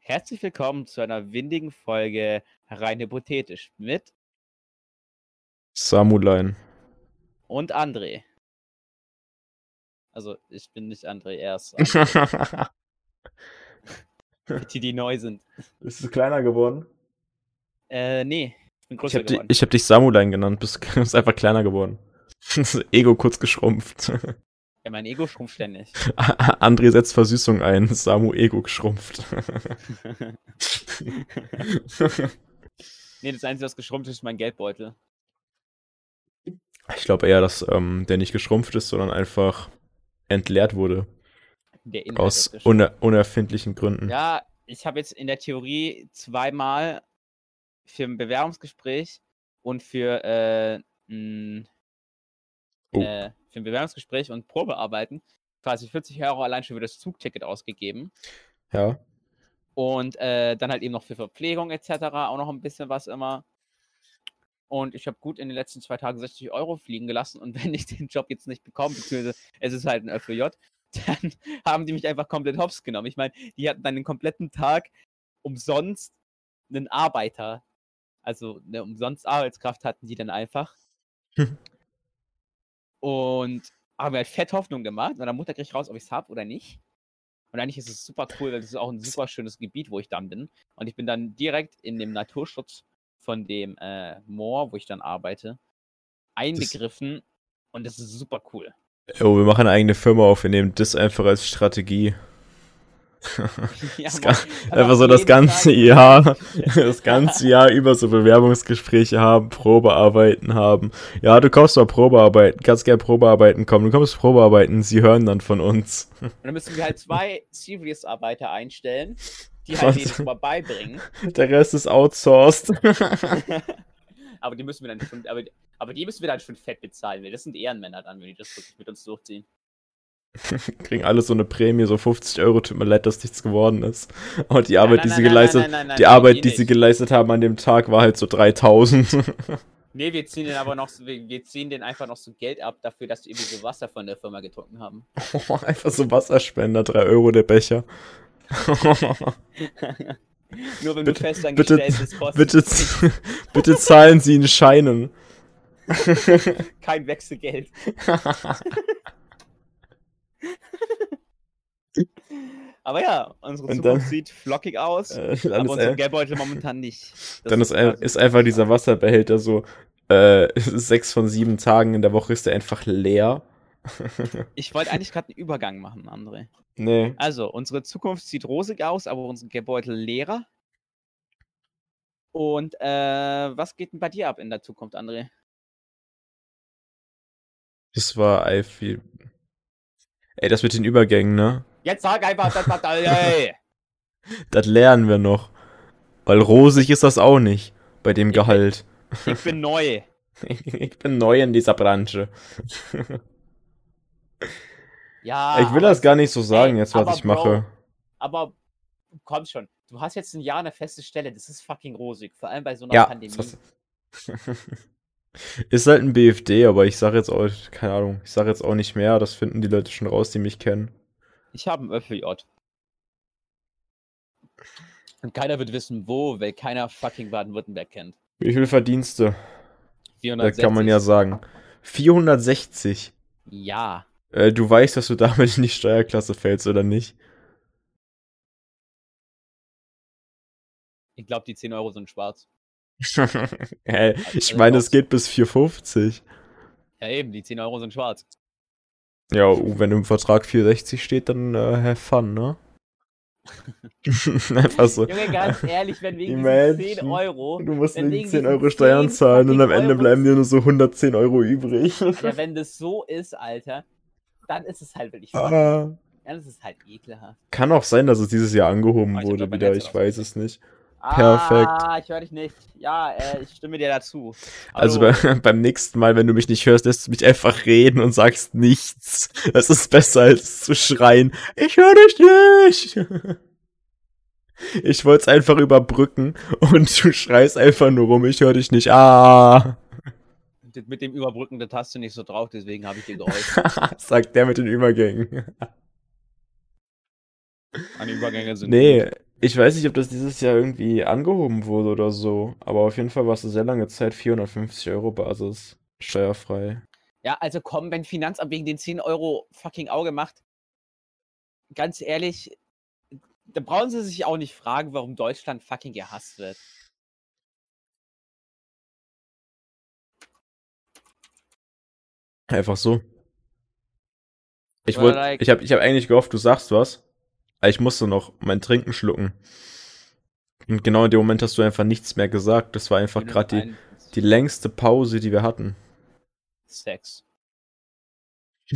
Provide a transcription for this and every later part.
Herzlich willkommen zu einer windigen Folge rein hypothetisch mit Samulein. und André. Also, ich bin nicht André, er ist André, die, die neu sind. Bist du kleiner geworden? Äh, nee, ich größer hab, di dich Samulein genannt, bist, bist einfach kleiner geworden. Ego kurz geschrumpft. Ja, mein Ego schrumpft ständig. André setzt Versüßung ein, Samu Ego geschrumpft. nee, das Einzige, was geschrumpft ist, ist mein Geldbeutel. Ich glaube eher, dass ähm, der nicht geschrumpft ist, sondern einfach entleert wurde. Aus uner unerfindlichen Gründen. Ja, ich habe jetzt in der Theorie zweimal für ein Bewerbungsgespräch und für, äh, n, Oh. äh, für ein Bewerbungsgespräch und Probearbeiten quasi 40 Euro allein schon für das Zugticket ausgegeben. Ja. Und äh, dann halt eben noch für Verpflegung etc. auch noch ein bisschen was immer. Und ich habe gut in den letzten zwei Tagen 60 Euro fliegen gelassen. Und wenn ich den Job jetzt nicht bekomme, beziehungsweise es ist halt ein FJ, dann haben die mich einfach komplett hops genommen. Ich meine, die hatten dann den kompletten Tag umsonst einen Arbeiter. Also eine umsonst Arbeitskraft hatten die dann einfach. Und haben mir halt fett Hoffnung gemacht. Meiner Mutter krieg ich raus, ob ich es habe oder nicht. Und eigentlich ist es super cool, weil das ist auch ein super schönes Gebiet, wo ich dann bin. Und ich bin dann direkt in dem Naturschutz von dem äh, Moor, wo ich dann arbeite, einbegriffen. Und das ist super cool. Oh, wir machen eine eigene Firma auf, wir nehmen das einfach als Strategie. Ja, Das Mann, einfach so das ganze Tag- Jahr, das ganze Jahr über so Bewerbungsgespräche haben, Probearbeiten haben. Ja, du kommst mal Probearbeiten, kannst gerne Probearbeiten kommen, du kommst Probearbeiten, sie hören dann von uns. Und dann müssen wir halt zwei Serious-Arbeiter einstellen, die halt jedes Mal beibringen. Der Rest ist outsourced. aber die müssen wir dann schon, aber, aber die müssen wir dann schon fett bezahlen, weil das sind Ehrenmänner dann, wenn die das wirklich mit uns durchziehen. Kriegen alle so eine Prämie, so 50 Euro, tut mir leid, dass nichts geworden ist. Und die Arbeit, nein, die sie nein, geleistet, die Arbeit, die sie geleistet haben an dem Tag, war halt so 3000. Nee, wir ziehen den aber noch, wir, ziehen den einfach noch so Geld ab dafür, dass die irgendwie so Wasser von der Firma getrunken haben. Einfach so Wasserspender, 3 Euro der Becher. Nur wenn Bitte- du fest angestellt bist, bitte, bitte zahlen Sie in Scheinen. kein Wechselgeld. Aber ja, unsere Zukunft dann- sieht flockig aus, Äh, aber unser Geldbeutel momentan nicht. Das dann ist, ein- ist einfach dieser Wasserbehälter so, äh, sechs von sieben Tagen in der Woche ist der einfach leer. Ich wollte eigentlich gerade einen Übergang machen, André. Nee. Also, unsere Zukunft sieht rosig aus, aber unsere Geldbeutel leerer. Und äh, was geht denn bei dir ab in der Zukunft, André? Das war einfach. Ey, das mit den Übergängen, ne? Jetzt sag einfach, das hat ey. Das lernen wir noch. Weil rosig ist das auch nicht bei dem Ich bin- Gehalt. Ich bin neu. Ich bin neu in dieser Branche. Ja. ich will das gar nicht so sagen, ey, jetzt, was ich mache. Aber komm schon, du hast jetzt ein Jahr eine feste Stelle, das ist fucking rosig, vor allem bei so einer Ja, Pandemie. Ist halt ein BFD, aber ich sage jetzt auch, keine Ahnung, ich sage jetzt auch nicht mehr, das finden die Leute schon raus, die mich kennen. Ich habe einen ÖFJ. Und keiner wird wissen, wo, weil keiner fucking Baden-Württemberg kennt. Wie viel Verdienste? Da 460. kann man ja sagen. 460. Ja. Äh, du weißt, dass du damit in die Steuerklasse fällst, oder nicht? Ich glaube, die 10 Euro sind schwarz. Hä? ich meine, es geht bis 450. Ja, eben, die 10 Euro sind schwarz. Ja, uh, wenn im Vertrag 460 steht, dann äh, have fun, ne? Einfach so. Junge, ganz ehrlich, wenn wegen diesen 10 Euro, Du musst wegen wegen 10 diesen Euro Steuern 10 zahlen und am Ende Euros- bleiben dir nur so 110 Euro übrig. ja, wenn das so ist, Alter, dann ist es halt wirklich Ah. dann ist es halt ekelhaft. Kann auch sein, dass es dieses Jahr angehoben hab wurde wieder, ich weiß es nicht. Ah, Perfekt. ich höre dich nicht. Ja, äh, ich stimme dir dazu. Also Hallo. bei, beim nächsten Mal, wenn du mich nicht hörst, lässt du mich einfach reden und sagst nichts. Das ist besser als zu schreien. Ich höre dich nicht. Ich wollte es einfach überbrücken und du schreist einfach nur rum. Ich höre dich nicht. Ah. Mit dem Überbrücken der Taste nicht so drauf, deswegen habe ich dir geholfen. Sagt der mit den Übergängen. Meine Übergänge sind. Nee, gut. Ich weiß nicht, ob das dieses Jahr irgendwie angehoben wurde oder so. Aber auf jeden Fall war es eine sehr lange Zeit 450 Euro Basis. Steuerfrei. Ja, also komm, wenn Finanzamt wegen den 10 Euro fucking Auge macht, ganz ehrlich, da brauchen sie sich auch nicht fragen, warum Deutschland fucking gehasst wird. Einfach so. Ich wollte, ich habe ich hab eigentlich gehofft, du sagst was. Aber ich musste noch mein Trinken schlucken. Und genau in dem Moment hast du einfach nichts mehr gesagt. Das war einfach gerade die, die längste Pause, die wir hatten. Sex.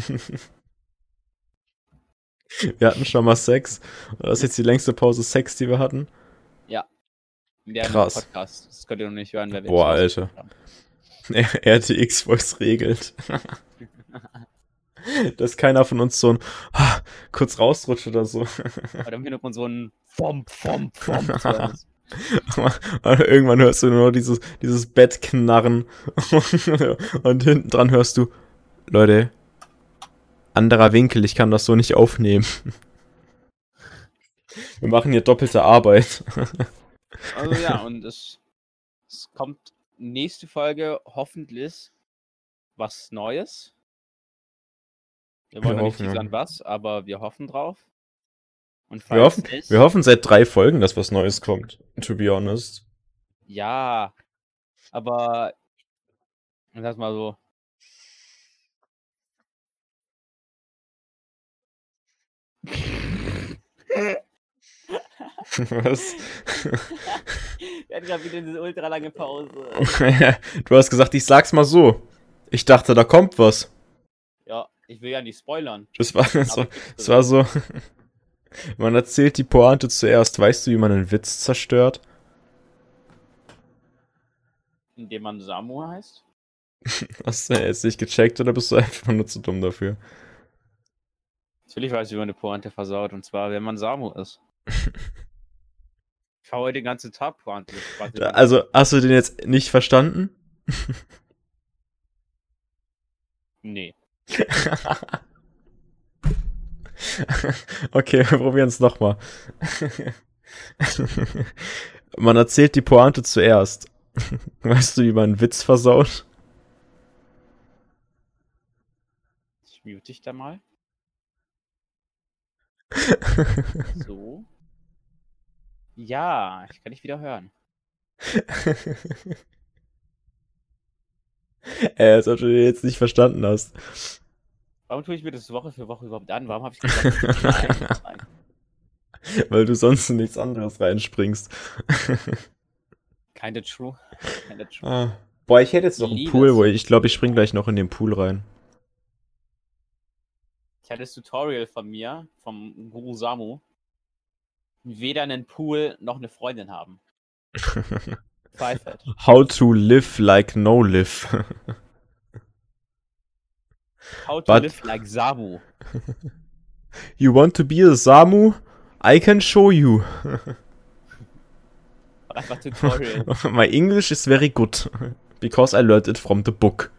Wir hatten schon mal Sex. Das ist jetzt die längste Pause Sex, die wir hatten. In der Krass. Podcast. Das könnt ihr noch nicht hören, wer wir Boah, Alter. rausgebracht haben. RTX Voice regelt. Dass keiner von uns so ein ah, kurz rausrutscht oder so. Oder im Hintergrund so ein Fomp, Fomp, Fomp. irgendwann hörst du nur noch dieses, dieses Bett knarren. Und hinten dran hörst du, Leute, anderer Winkel, ich kann das so nicht aufnehmen. Wir machen hier doppelte Arbeit. Also ja, und es, es kommt nächste Folge hoffentlich was Neues. Wir wollen Wir nicht hoffen, ja. was, aber wir hoffen drauf. Und Wir hoffen, nicht, wir hoffen seit drei Folgen, dass was Neues kommt. To be honest. Ja, aber sag mal so. Was? Wir hatten gerade wieder diese ultra lange Pause. du hast gesagt, ich sag's mal so. Ich dachte, da kommt was. Ich will ja nicht spoilern. Das war, ich das war so. Man erzählt die Pointe zuerst. Weißt du, wie man einen Witz zerstört? Indem man Samu heißt. Hast du jetzt nicht gecheckt oder bist du einfach nur zu dumm dafür? Natürlich weiß ich, wie man eine Pointe versaut. Und zwar, wenn man Samu ist. Ich hau heute den ganzen Tag Pointe. Also, hast du den jetzt nicht verstanden? Nee. okay, wir probieren es nochmal. Man erzählt die Pointe zuerst. Weißt du, wie man einen Witz versaut? Ich mute dich da mal. So. Ja, ich kann dich wieder hören. Ey, als ob du den jetzt nicht verstanden hast. Warum tue ich mir das Woche für Woche überhaupt an? Warum habe ich gesagt, nein, nein. Weil du sonst in nichts anderes reinspringst. Kinda true. Kinda true. Ah. Boah, ich hätte jetzt noch einen. Pool, wo ich, ich glaube, ich spring gleich noch in den Pool rein. Ich hatte das Tutorial von mir, vom Guru Samu. Weder einen Pool noch eine Freundin haben. Pfeifert. How to live like no live. How to But- live like Samu. You want to be a Samu? I can show you. My English is very good. Because I learned it from the book.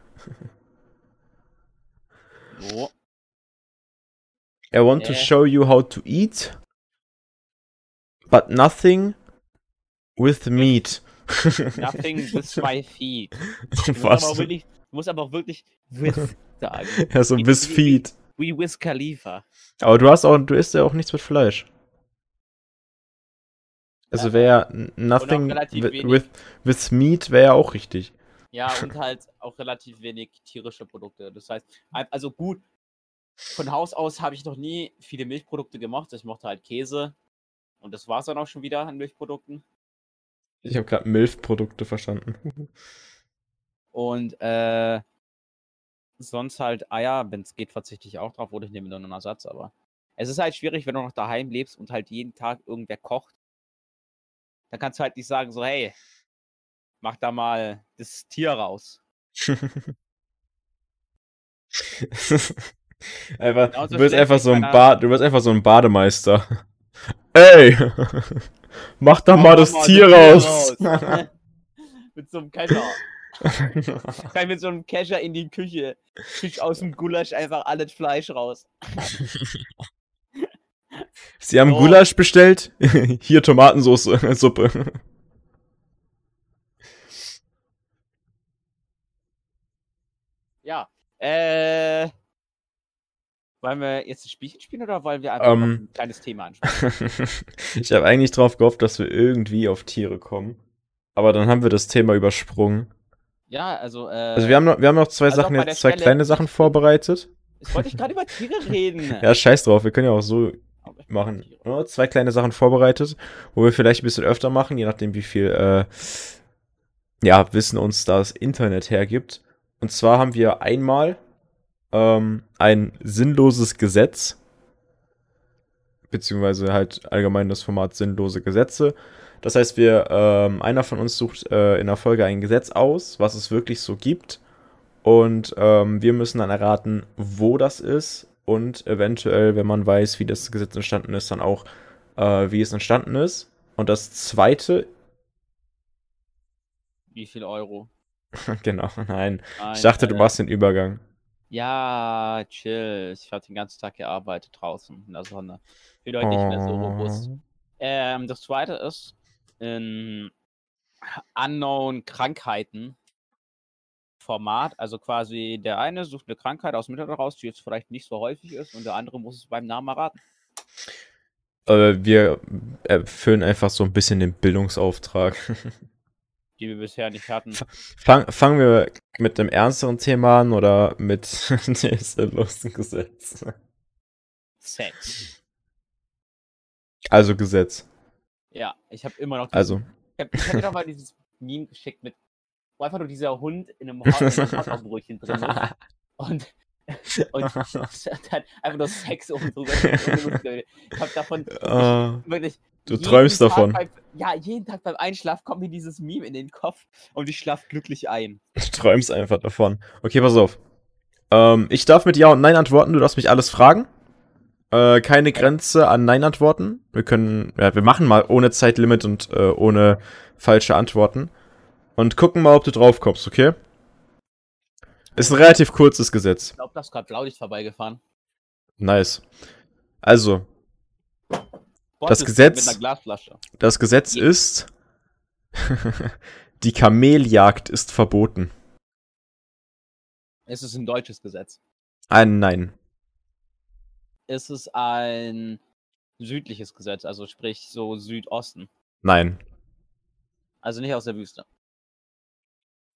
I want to Äh. show you how to eat. But nothing with meat. Nothing with my feet. Aber Was? wirklich, du musst aber auch wirklich with sagen. Ja, so bis feet. Wie Wiz Khalifa. Aber du hast auch, du isst ja auch nichts mit Fleisch. Also wäre nothing with, with, with meat wäre ja auch richtig. Ja, und halt auch relativ wenig tierische Produkte. Das heißt, also gut, von Haus aus habe ich noch nie viele Milchprodukte gemacht. Ich mochte halt Käse. Und das war es dann auch schon wieder an Milchprodukten. Ich habe gerade Milchprodukte verstanden. Und äh, sonst halt Eier, wenn es geht, verzichte ich auch drauf oder ich nehme nur einen Ersatz, aber es ist halt schwierig, wenn du noch daheim lebst und halt jeden Tag irgendwer kocht. Dann kannst du halt nicht sagen, so, hey, mach da mal das Tier raus. einfach, du stellt einfach so ein Bad, du bist einfach so ein Bademeister. Ey! Mach da mal Mach das mal Tier raus! Mit so einem Keller. Rein mit so einem Kescher in die Küche. Fisch aus dem Gulasch einfach alles Fleisch raus. Sie haben Oh. Gulasch bestellt? Hier Tomatensauce, äh, Suppe. Ja. Äh. Wollen wir jetzt ein Spielchen spielen oder wollen wir einfach noch Ähm. ein kleines Thema ansprechen? ich habe eigentlich drauf gehofft, dass wir irgendwie auf Tiere kommen. Aber dann haben wir das Thema übersprungen. Ja, also, äh. Also wir haben noch, wir haben noch zwei also Sachen jetzt, zwei Stelle- kleine Sachen vorbereitet. Jetzt wollte ich gerade über Tiere reden. Ja, scheiß drauf, wir können ja auch so machen. Ja, zwei kleine Sachen vorbereitet, wo wir vielleicht ein bisschen öfter machen, je nachdem wie viel äh, ja, Wissen uns das Internet hergibt. Und zwar haben wir einmal ähm, ein sinnloses Gesetz, beziehungsweise halt allgemein das Format sinnlose Gesetze. Das heißt, wir, ähm, einer von uns sucht äh, in der Folge ein Gesetz aus, was es wirklich so gibt. Und ähm, wir müssen dann erraten, wo das ist und eventuell, wenn man weiß, wie das Gesetz entstanden ist, dann auch, äh, wie es entstanden ist. Und das zweite, Wie viel Euro? genau, nein, Nein, ich dachte, du äh, machst den Übergang. Ja, chill. Ich habe den ganzen Tag gearbeitet draußen in der Sonne. Bin heute nicht mehr so robust. Oh. Ähm, das zweite ist in Unknown Krankheiten Format. Also quasi der eine sucht eine Krankheit aus dem Internet raus, die jetzt vielleicht nicht so häufig ist, und der andere muss es beim Namen erraten. Äh, wir erfüllen einfach so ein bisschen den Bildungsauftrag. Die wir bisher nicht hatten. Fang, fangen wir mit einem ernsteren Thema an oder mit dem Gesetz? Sex. Also Gesetz. Ja, ich habe immer noch. diesen- Also. Ich habe hab dir doch mal dieses Meme geschickt mit, wo einfach nur dieser Hund in einem, Hot- in einem Hotdog-Brötchen drin ist. Und, und halt einfach nur Sex oben drüber. Ich habe davon Äh, wirklich. Du träumst Tag davon. Beim, ja, jeden Tag beim Einschlaf kommt mir dieses Meme in den Kopf und ich schlaf glücklich ein. du träumst einfach davon. Okay, pass auf. Ähm, ich darf mit Ja und Nein antworten, du darfst mich alles fragen. Äh, keine Grenze an Nein-Antworten. Wir können, ja, wir machen mal ohne Zeitlimit und äh, ohne falsche Antworten. Und gucken mal, ob du drauf kommst, okay? Ist ein relativ kurzes Gesetz. Ich glaube, da ist gerade Blaulicht vorbeigefahren. Nice. Also, Das Gesetz- das Gesetz ist, die Kameljagd ist verboten. Es ist ein deutsches Gesetz. Ein Nein. Es ist ein südliches Gesetz, also sprich so Südosten. Nein. Also nicht aus der Wüste.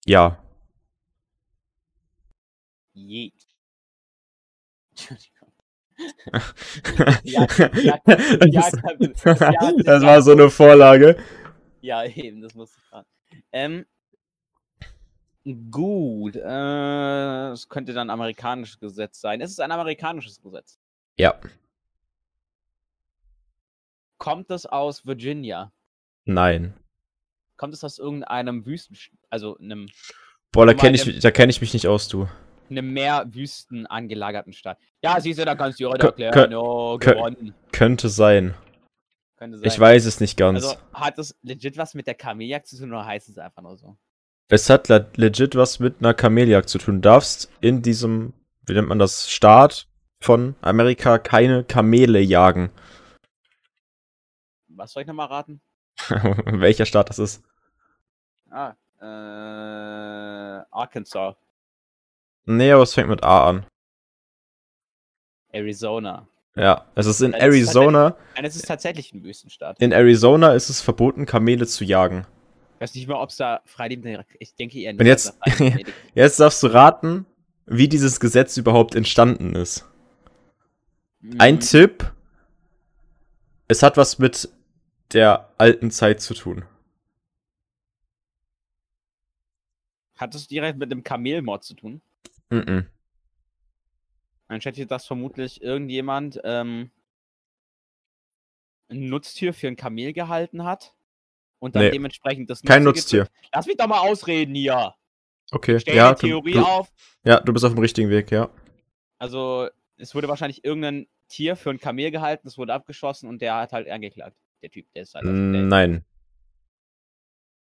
Ja. Je. Entschuldigung. Ja, ja, ja, das, war so eine Vorlage. Ja, eben, das musste ich fragen. Ähm, gut, äh, es könnte dann amerikanisches Gesetz sein. Es ist ein amerikanisches Gesetz. Ja. Kommt es aus Virginia? Nein. Kommt es aus irgendeinem Wüsten, also einem, Boah, da kenne ich, da kenn ich mich nicht aus, du. Einem mehr Wüsten angelagerten Staat? Ja, siehst du, da kannst du heute erklären. oh, gewonnen. Könnte sein. Könnte sein. Ich weiß es nicht ganz. Also hat es legit was mit der Kameljagd zu tun oder heißt es einfach nur so? es hat le- legit was mit einer Kameljagd zu tun. Du darfst in diesem, wie nennt man das, Staat von Amerika keine Kamele jagen. Was soll ich nochmal raten? Welcher Staat das ist? Ah, äh, Arkansas, Nee, aber es fängt mit A an. Arizona. Ja, es ist in ist halt Arizona. Nein, es ist tatsächlich ein Wüstenstaat. In Arizona ist es verboten, Kamele zu jagen. Ich weiß nicht mal, ob es da freilebende. Ich denke eher nicht. Und jetzt- Jetzt darfst du raten, wie dieses Gesetz überhaupt entstanden ist. Ein Mhm. Tipp. Es hat was mit der alten Zeit zu tun. Hat es direkt mit dem Kamelmord zu tun? Mhm. Dann schätze das vermutlich irgendjemand ähm, ein Nutztier für ein Kamel gehalten hat und dann Nee. dementsprechend das Kein Nutztier Nutztier. getötet- Lass mich doch mal ausreden hier. Okay. Stell Ja du, Theorie du, auf. ja, du bist auf dem richtigen Weg, ja. Also, es wurde wahrscheinlich irgendein Tier für ein Kamel gehalten, das wurde abgeschossen und der hat halt angeklagt. Der Typ, der ist halt. also der, Nein.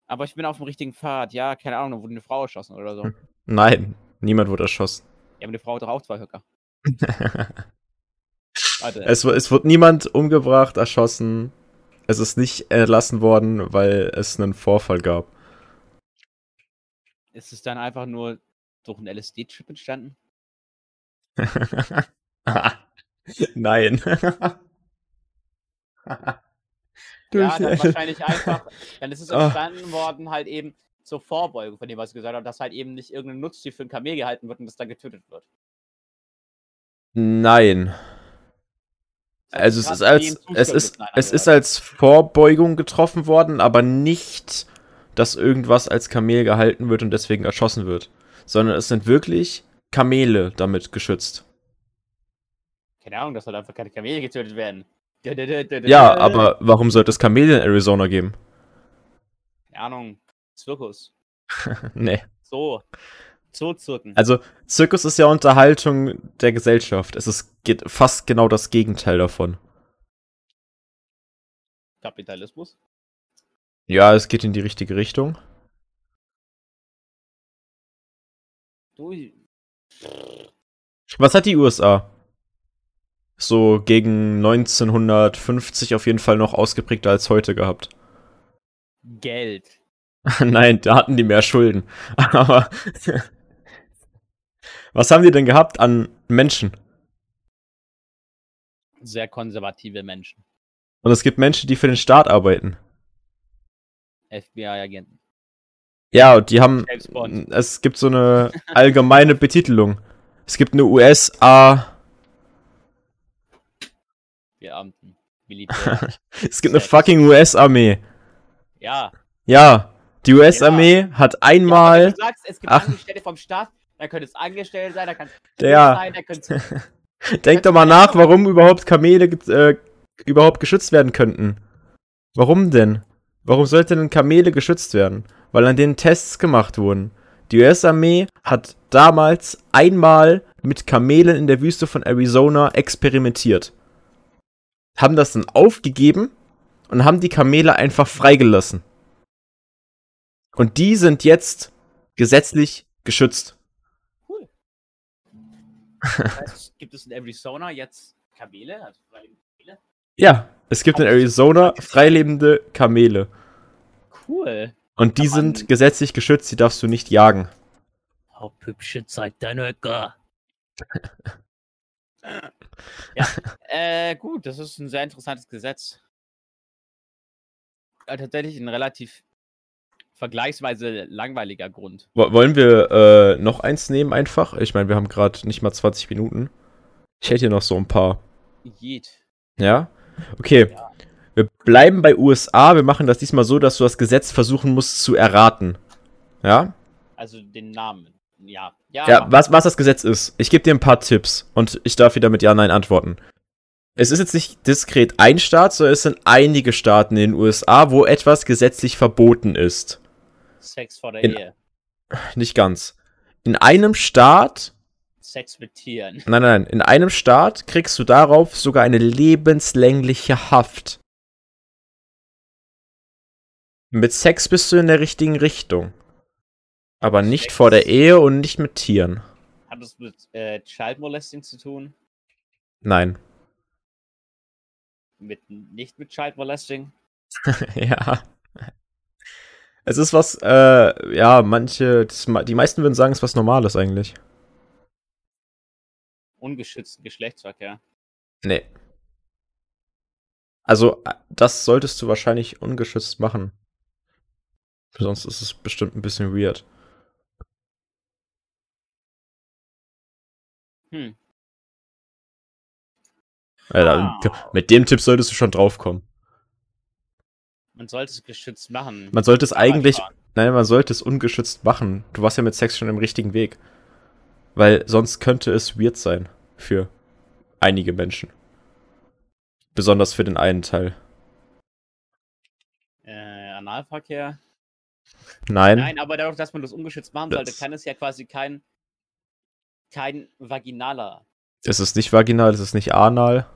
Aber ich bin auf dem richtigen Pfad. Ja, keine Ahnung, da wurde eine Frau erschossen oder so. Nein, niemand wurde erschossen. Ja, aber die Frau hat doch auch zwei Höcker. Es, es wurde niemand umgebracht, erschossen. Es ist nicht erlassen worden, weil es einen Vorfall gab. Ist es dann einfach nur durch einen LSD-Chip entstanden? Nein. Ja, dann wahrscheinlich einfach. Dann ist es Ah. entstanden worden, halt eben zur Vorbeugung von dem, was ich gesagt habe, dass halt eben nicht irgendein Nutztier für ein Kamel gehalten wird und das dann getötet wird. Nein. Also es ist als es ist es ist angehört. als Vorbeugung getroffen worden, aber nicht, dass irgendwas als Kamel gehalten wird und deswegen erschossen wird, sondern es sind wirklich Kamele damit geschützt. Keine Ahnung, dass halt einfach keine Kamele getötet werden. Ja, aber warum sollte es Kamele in Arizona geben? Keine Ahnung. Zirkus. nee. So. Zoozirken. Also Zirkus ist ja Unterhaltung der Gesellschaft. Es ist fast genau das Gegenteil davon. Kapitalismus. Ja, es geht in die richtige Richtung. Du, Was hat die USA? So gegen 1950 auf jeden Fall noch ausgeprägter als heute gehabt. Geld. Nein, da hatten die mehr Schulden. Aber was haben die denn gehabt an Menschen? Sehr konservative Menschen. Und es gibt Menschen, die für den Staat arbeiten. FBI-Agenten. Ja, und die haben. Es gibt so eine allgemeine Betitelung. Es gibt eine USA. Beamten. Militär. Es gibt eine fucking US-Armee. ja. Ja, die US-Armee hat Ja, wenn einmal. du sagst, es gibt Ach. Angestellte vom Staat, da könnte es Angestellte sein, da kann es Ja. sein, da könnte es Denk doch mal nach, warum überhaupt Kamele äh, überhaupt geschützt werden könnten. Warum denn? Warum sollten denn Kamele geschützt werden? Weil an denen Tests gemacht wurden. Die US-Armee hat damals einmal mit Kamelen in der Wüste von Arizona experimentiert. Haben das dann aufgegeben und haben die Kamele einfach freigelassen. Und die sind jetzt gesetzlich geschützt. Cool. Das heißt, gibt es in Arizona jetzt Kamele? Also freilebende Kamele? Ja, es gibt in Arizona freilebende Kamele. Cool. Und die sind gesetzlich geschützt, die darfst du nicht jagen. Oh, hübsche Zeit, dein Höcker. ja, äh, gut, das ist ein sehr interessantes Gesetz. Tatsächlich ein relativ vergleichsweise langweiliger Grund. Wo- Wollen wir äh, noch eins nehmen einfach? Ich meine, wir haben gerade nicht mal 20 Minuten. Ich hätte hier noch so ein paar. Jeet. Ja? Okay. Ja. Wir bleiben bei USA. Wir machen das diesmal so, dass du das Gesetz versuchen musst zu erraten. Ja? Also den Namen. Ja. Ja, Ja, was, was das Gesetz ist. Ich gebe dir ein paar Tipps und ich darf wieder mit Ja, Nein antworten. Es ist jetzt nicht diskret ein Staat, sondern es sind einige Staaten in den USA, wo etwas gesetzlich verboten ist. Sex vor der In- Ehe. Nicht ganz. In einem Staat, Sex mit Tieren. nein, nein, nein, in einem Staat kriegst du darauf sogar eine lebenslängliche Haft. Mit Sex bist du in der richtigen Richtung. Aber nicht Sex? vor der Ehe und nicht mit Tieren. Hat das mit äh, Child Molesting zu tun? Nein. Mit, nicht mit Child Molesting? ja. Es ist was, äh, ja, manche, das, die meisten würden sagen, es ist was Normales eigentlich. Ungeschützten Geschlechtsverkehr. Nee. Also, äh, das solltest du wahrscheinlich ungeschützt machen. Sonst ist es bestimmt ein bisschen weird. Hm. Da- Ah. Mit dem Tipp solltest du schon draufkommen. Man sollte es geschützt machen. Man sollte es eigentlich, nein, man sollte es ungeschützt machen. Du warst ja mit Sex schon im richtigen Weg. Weil sonst könnte es weird sein für einige Menschen. Besonders für den einen Teil. Äh, Analverkehr. Nein, Nein, aber dadurch, dass man das ungeschützt machen sollte, Das- kann es ja quasi kein, kein vaginaler es ist nicht vaginal, es ist nicht anal.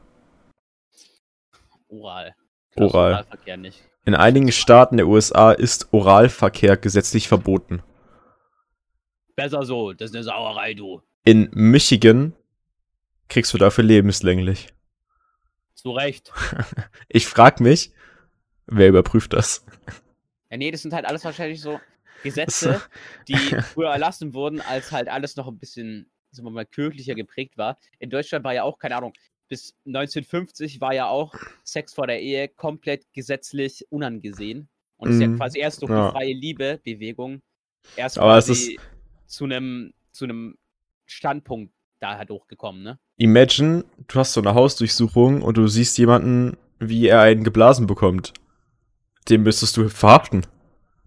Oral. Oral. Oralverkehr nicht. In einigen Staaten der USA ist Oralverkehr gesetzlich verboten. Besser so, das ist eine Sauerei, du. In Michigan kriegst du dafür lebenslänglich. Zu Recht. Ich frag mich, wer überprüft das? Ja, nee, das sind halt alles wahrscheinlich so Gesetze, die früher erlassen wurden, als halt alles noch ein bisschen, sagen wir mal, kirchlicher geprägt war. In Deutschland war ja auch, keine Ahnung, bis 1950 war ja auch Sex vor der Ehe komplett gesetzlich unangesehen. Und ist ja Mhm, quasi erst durch ja. die freie Liebe-Bewegung erst Aber es quasi zu einem zu einem Standpunkt da halt hochgekommen, ne? Imagine, du hast so eine Hausdurchsuchung und du siehst jemanden, wie er einen geblasen bekommt. Den müsstest du verhaften.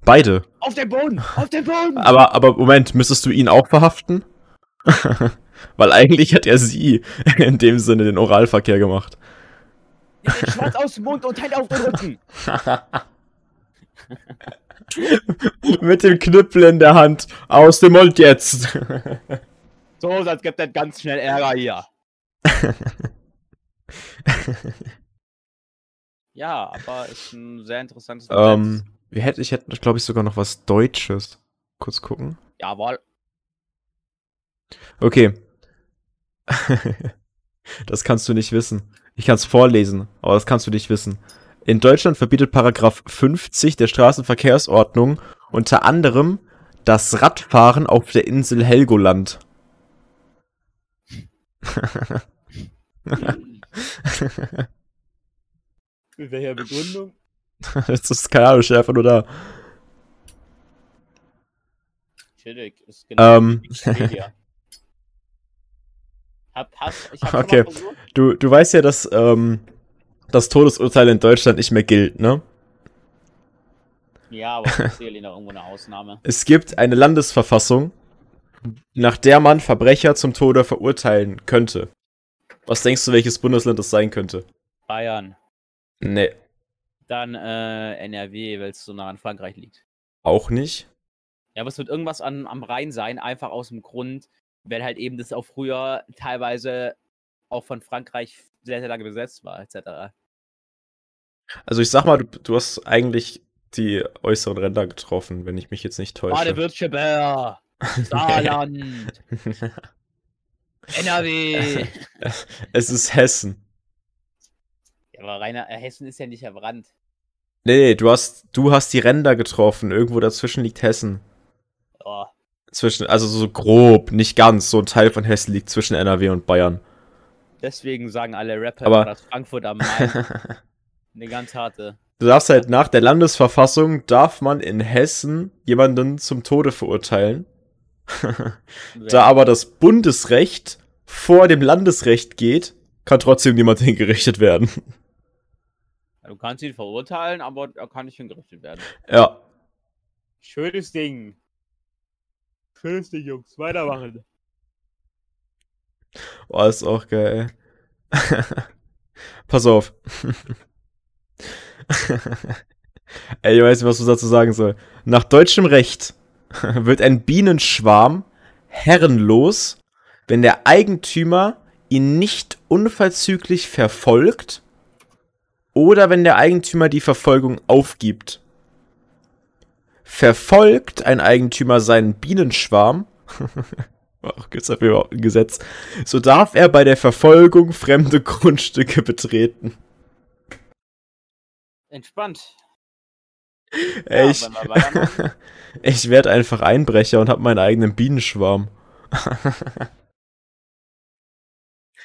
Beide. Auf den Boden! Auf den Boden! Aber, aber Moment, müsstest du ihn auch verhaften? Weil eigentlich hat er sie in dem Sinne den Oralverkehr gemacht. Schwanz aus dem Mund und Hände auf den Rücken! Mit dem Knüppel in der Hand. Aus dem Mund jetzt. So, sonst gibt es ganz schnell Ärger hier. ja, aber ist ein sehr interessantes ähm, wir hätten, ich hätte, glaube ich, sogar noch was Deutsches. Kurz gucken. Jawohl. Okay. das kannst du nicht wissen. Ich kann es vorlesen, aber das kannst du nicht wissen. In Deutschland verbietet Paragraph 50 der Straßenverkehrsordnung unter anderem das Radfahren auf der Insel Helgoland. Mit welcher Begründung? das ist keine Ahnung, steht einfach nur da. Chillig. Ist genau Ähm. Hab, hast, ich hab Okay. du, du weißt ja, dass ähm, das Todesurteil in Deutschland nicht mehr gilt, ne? Ja, aber das ist sicherlich noch irgendwo eine Ausnahme. Es gibt eine Landesverfassung, nach der man Verbrecher zum Tode verurteilen könnte. Was denkst du, welches Bundesland das sein könnte? Bayern. Nee, Dann äh, NRW, weil es so nah an Frankreich liegt. auch nicht. Ja, aber es wird irgendwas an, am Rhein sein, einfach aus dem Grund, weil halt eben das auch früher teilweise auch von Frankreich sehr, sehr lange besetzt war, etc. Also ich sag mal, du, du hast eigentlich die äußeren Ränder getroffen, wenn ich mich jetzt nicht täusche. Baden-Württemberg, Saarland, NRW. es ist Hessen. ja, aber Rainer, äh, Hessen ist ja nicht am Rand. Nee, nee, du hast, du hast die Ränder getroffen. Irgendwo dazwischen liegt Hessen. Oh, Zwischen, also so grob, nicht ganz. So ein Teil von Hessen liegt zwischen NRW und Bayern. deswegen sagen alle Rapper, Aber- dass Frankfurt am Main eine ganz harte. Du darfst halt nach der Landesverfassung, darf man in Hessen jemanden zum Tode verurteilen. Da aber das Bundesrecht vor dem Landesrecht geht, kann trotzdem niemand hingerichtet werden. Du kannst ihn verurteilen, aber er kann nicht hingerichtet werden. Ja. Schönes Ding. Schönes Ding, Jungs. Weitermachen. Oh, ist auch geil. Pass auf. Ey, ich weiß nicht, was du dazu sagen soll. Nach deutschem Recht wird ein Bienenschwarm herrenlos, wenn der Eigentümer ihn nicht unverzüglich verfolgt oder wenn der Eigentümer die Verfolgung aufgibt. Verfolgt ein Eigentümer seinen Bienenschwarm, Ach, gibt's dafür überhaupt ein Gesetz? So darf er bei der Verfolgung fremde Grundstücke betreten. Entspannt. Ey, Ja, ich ich werde einfach Einbrecher und hab meinen eigenen Bienenschwarm.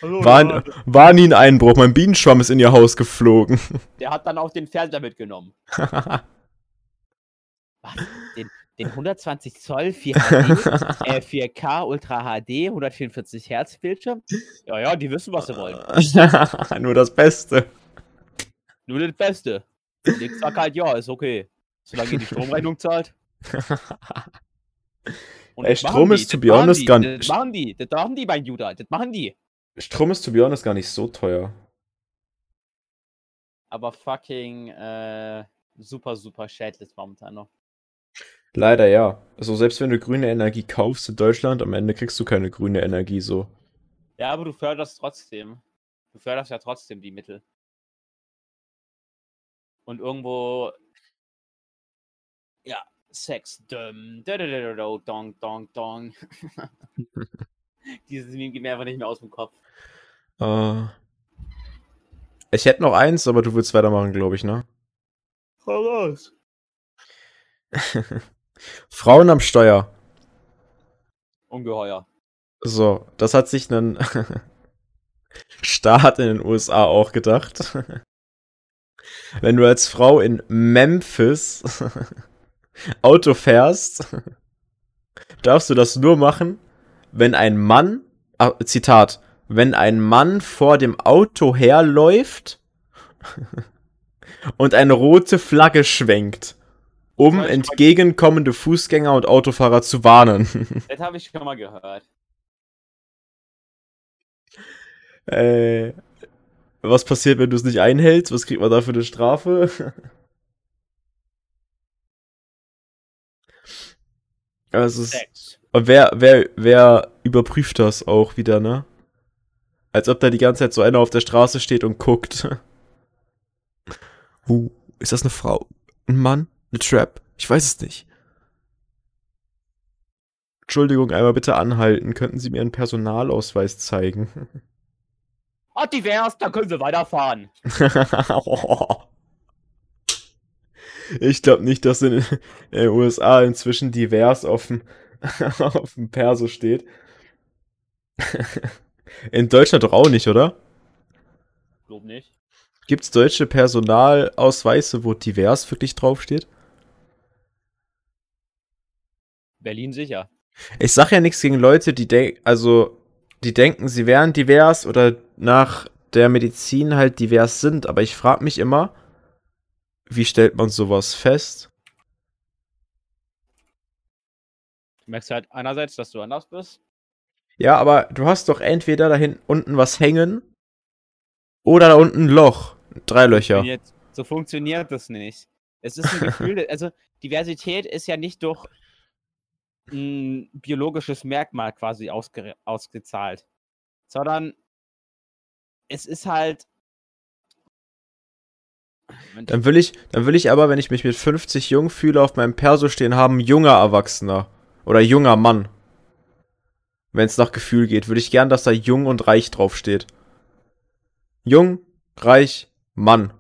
War, war nie ein Einbruch, mein Bienenschwarm ist in ihr Haus geflogen. Der hat dann auch den Fernseher mitgenommen. Was? Den, den 120 Zoll 4HD, äh, 4K Ultra HD, 144 Hertz Bildschirm? Ja, ja, die wissen, was sie wollen. Nur das Beste. Nur das Beste. Ich sag halt, ja, ist okay. Solange ihr die Stromrechnung zahlt. Und Ey, das Strom ist, to das be honest, gar Das nicht- machen die, das machen die bei Juda, das machen die. Strom ist to be honest gar nicht so teuer. Aber fucking äh, super, super schädlich momentan noch. Leider ja. Also selbst wenn du grüne Energie kaufst in Deutschland, am Ende kriegst du keine grüne Energie so. Ja, aber du förderst trotzdem. Du förderst ja trotzdem die Mittel. und irgendwo ja, Sex. Dum, dong, dong, dong. Dieses Meme geht mir einfach nicht mehr aus dem Kopf. Uh, ich hätte noch eins, aber du willst weitermachen, glaube ich, ne? Hau raus. Frauen am Steuer. Ungeheuer. So, das hat sich ein Staat in den USA auch gedacht. Wenn du als Frau in Memphis Auto fährst, darfst du das nur machen, wenn ein Mann, ah, Zitat, wenn ein Mann vor dem Auto herläuft und eine rote Flagge schwenkt, um entgegenkommende Fußgänger und Autofahrer zu warnen. Das habe ich schon mal gehört. Äh, was passiert, wenn du es nicht einhältst? Was kriegt man da für eine Strafe? Also es, wer, wer, wer überprüft das auch wieder, ne? Als ob da die ganze Zeit so einer auf der Straße steht und guckt. Uh, ist das eine Frau? Ein Mann? Eine Trap? Ich weiß es nicht. Entschuldigung, einmal bitte anhalten. Könnten Sie mir einen Personalausweis zeigen? Ah, divers, da können Sie weiterfahren. ich glaube nicht, dass in den USA inzwischen divers auf dem, auf dem Perso steht. In Deutschland doch auch nicht, oder? Glaub nicht. Gibt es deutsche Personalausweise, wo divers wirklich draufsteht? Berlin sicher. Ich sag ja nichts gegen Leute, die denken, also die denken, sie wären divers oder nach der Medizin halt divers sind, aber ich frage mich immer, wie stellt man sowas fest? Du merkst halt einerseits, dass du anders bist. Ja, aber du hast doch entweder da hinten unten was hängen oder da unten ein Loch. Drei Löcher. So funktioniert das nicht. Es ist ein Gefühl, also Diversität ist ja nicht durch ein biologisches Merkmal quasi ausge ausgezahlt, sondern es ist halt. Dann will ich, dann will ich aber, wenn ich mich mit 50 jung fühle, auf meinem Perso stehen haben, junger Erwachsener oder junger Mann. Wenn es nach Gefühl geht, würde ich gern, dass da jung und reich draufsteht. Jung, reich, Mann.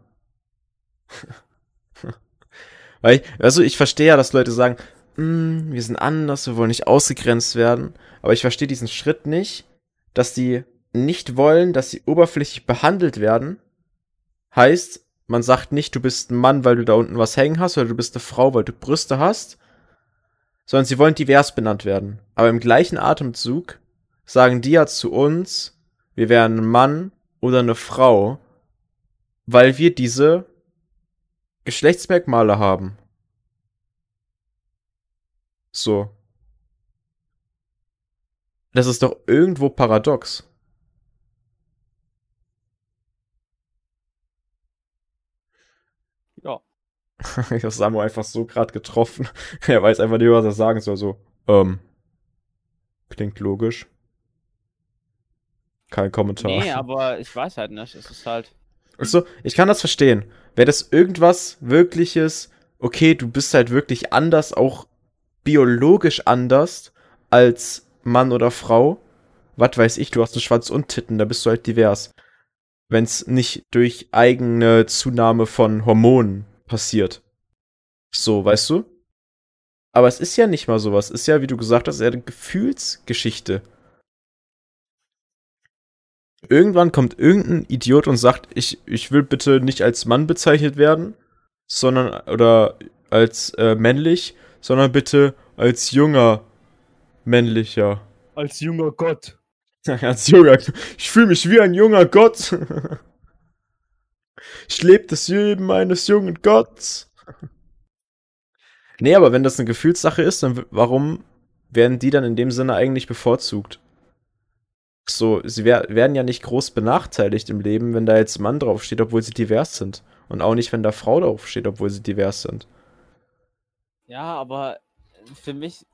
Weil, ich, also ich verstehe ja, dass Leute sagen, mm, wir sind anders, wir wollen nicht ausgegrenzt werden. Aber ich verstehe diesen Schritt nicht, dass die nicht wollen, dass sie oberflächlich behandelt werden. Heißt, man sagt nicht, du bist ein Mann, weil du da unten was hängen hast, oder du bist eine Frau, weil du Brüste hast, sondern sie wollen divers benannt werden. Aber im gleichen Atemzug sagen die ja zu uns, wir wären ein Mann oder eine Frau, weil wir diese Geschlechtsmerkmale haben. So. Das ist doch irgendwo paradox. Ja. ich habe Samu einfach so gerade getroffen. er weiß einfach nicht, was er sagen soll. So, ähm, klingt logisch. Kein Kommentar. Nee, aber ich weiß halt nicht. Es ist halt. Achso, ich kann das verstehen. Wäre das irgendwas Wirkliches, okay, du bist halt wirklich anders, auch biologisch anders als Mann oder Frau. Was weiß ich, du hast einen Schwanz und Titten, da bist du halt divers. Wenn es nicht durch eigene Zunahme von Hormonen passiert. So, weißt du? Aber es ist ja nicht mal sowas. Es ist ja, wie du gesagt hast, eher eine Gefühlsgeschichte. Irgendwann kommt irgendein Idiot und sagt, ich, ich will bitte nicht als Mann bezeichnet werden, sondern, oder als äh, männlich, sondern bitte als junger männlicher. Als junger Gott. als junger Ich fühle mich wie ein junger Gott. ich lebe das Leben eines jungen Gotts. nee, aber wenn das eine Gefühlssache ist, dann warum werden die dann in dem Sinne eigentlich bevorzugt? So, sie wer werden ja nicht groß benachteiligt im Leben, wenn da jetzt Mann draufsteht, obwohl sie divers sind. Und auch nicht, wenn da Frau draufsteht, obwohl sie divers sind. Ja, aber für mich,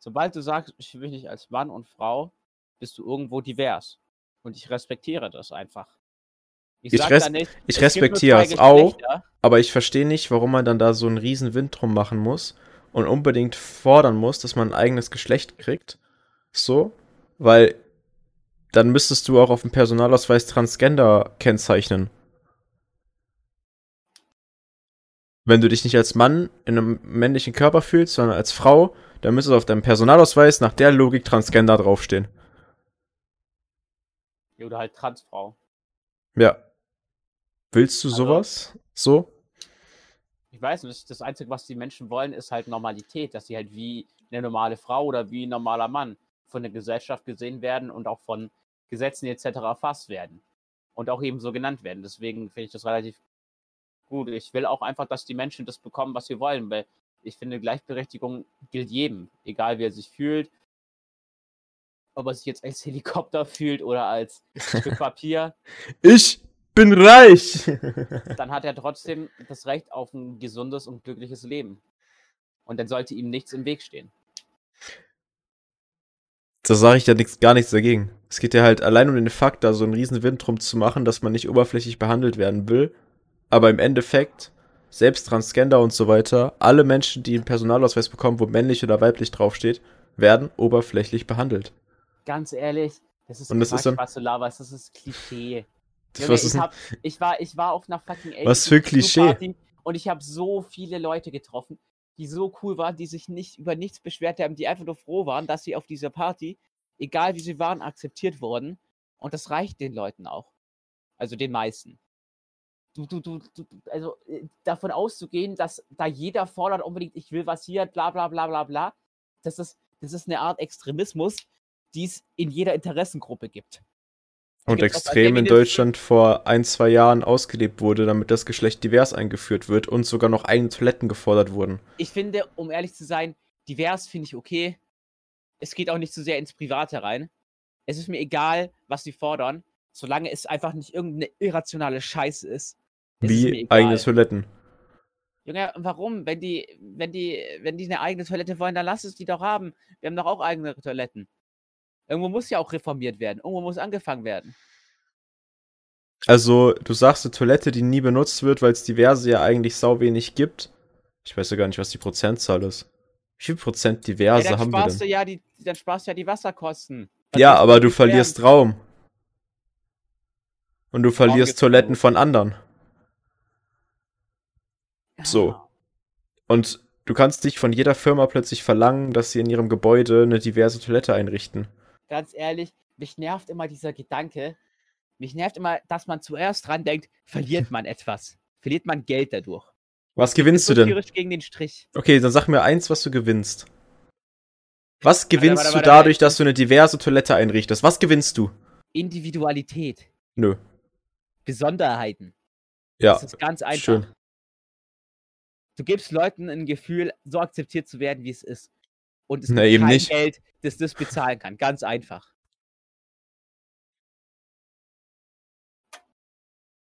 sobald du sagst, ich will dich als Mann und Frau, bist du irgendwo divers. Und ich respektiere das einfach. Ich, sag res da nicht, ich es respektiere es auch, aber ich verstehe nicht, warum man dann da so einen riesen Wind drum machen muss und unbedingt fordern muss, dass man ein eigenes Geschlecht kriegt. So, weil dann müsstest du auch auf dem Personalausweis Transgender kennzeichnen. Wenn du dich nicht als Mann in einem männlichen Körper fühlst, sondern als Frau, dann müsste auf deinem Personalausweis nach der Logik Transgender draufstehen. Ja, Oder halt Transfrau. Ja. Willst du Also- sowas? So? Ich weiß nicht, das Einzige, was die Menschen wollen, ist halt Normalität, dass sie halt wie eine normale Frau oder wie ein normaler Mann von der Gesellschaft gesehen werden und auch von Gesetzen etc. erfasst werden. Und auch eben so genannt werden. Deswegen finde ich das relativ gut. Ich will auch einfach, dass die Menschen das bekommen, was sie wollen, weil ich finde, Gleichberechtigung gilt jedem, egal wie er sich fühlt. Ob er sich jetzt als Helikopter fühlt oder als Stück Papier, Ich bin reich! dann hat er trotzdem das Recht auf ein gesundes und glückliches Leben. Und dann sollte ihm nichts im Weg stehen. da sage ich ja nix, gar nichts dagegen. Es geht ja halt allein um den Fakt, da so einen riesen Wind drum zu machen, dass man nicht oberflächlich behandelt werden will. Aber im Endeffekt, selbst Transgender und so weiter, alle Menschen, die einen Personalausweis bekommen, wo männlich oder weiblich draufsteht, werden oberflächlich behandelt. Ganz ehrlich, das ist Und das ist Quatsch, dann- was du laberst, das ist Klischee. Das, Junge, was ist ich, hab, ich, war, ich war auf einer fucking Was für Klischee? Und ich habe so viele Leute getroffen, die so cool waren, die sich nicht über nichts beschwert haben, die einfach nur froh waren, dass sie auf dieser Party, egal wie sie waren, akzeptiert wurden. Und das reicht den Leuten auch. Also den meisten. Du, du, du, du, also äh, davon auszugehen, dass da jeder fordert unbedingt, ich will was hier, bla bla bla bla bla, das ist, das ist eine Art Extremismus, die es in jeder Interessengruppe gibt. und extrem in. Deutschland vor ein, zwei Jahren ausgelebt wurde, damit das Geschlecht divers eingeführt wird und sogar noch eigene Toiletten gefordert wurden. ich finde, um ehrlich zu sein, divers finde ich okay. Es geht auch nicht zu sehr ins Private rein. Es ist mir egal, was sie fordern, solange es einfach nicht irgendeine irrationale Scheiße ist. Ist Wie eigene Toiletten. Junge, warum? Wenn die, wenn die, wenn die eine eigene Toilette wollen, dann lass es die doch haben. Wir haben doch auch eigene Toiletten. Irgendwo muss ja auch reformiert werden. Irgendwo muss angefangen werden. Also, du sagst eine Toilette, die nie benutzt wird, weil es diverse ja eigentlich sau wenig gibt. Ich weiß ja gar nicht, was die Prozentzahl ist. Wie viel Prozent Ja, diverse dann, haben wir sparst du denn? ja die, dann sparst du ja die Wasserkosten. Was Ja, aber du verlierst? Raum. Und du verlierst Toiletten von anderen. So. Ja. Und du kannst nicht von jeder Firma plötzlich verlangen, dass sie in ihrem Gebäude eine diverse Toilette einrichten. ganz ehrlich, mich nervt immer dieser Gedanke. Mich nervt immer, dass man zuerst dran denkt, verliert man etwas. Verliert man Geld dadurch. Was gewinnst du denn? gegen den Strich. Okay, dann sag mir eins, was du gewinnst. Was gewinnst warte, du warte, dadurch, warte. dass du eine diverse Toilette einrichtest? Was gewinnst du? Individualität, Nö. Besonderheiten. Ja, das ist ganz einfach. schön. Du gibst Leuten ein Gefühl, so akzeptiert zu werden, wie es ist. Und es Na, gibt eben kein nicht. Geld, das das bezahlen kann. Ganz einfach.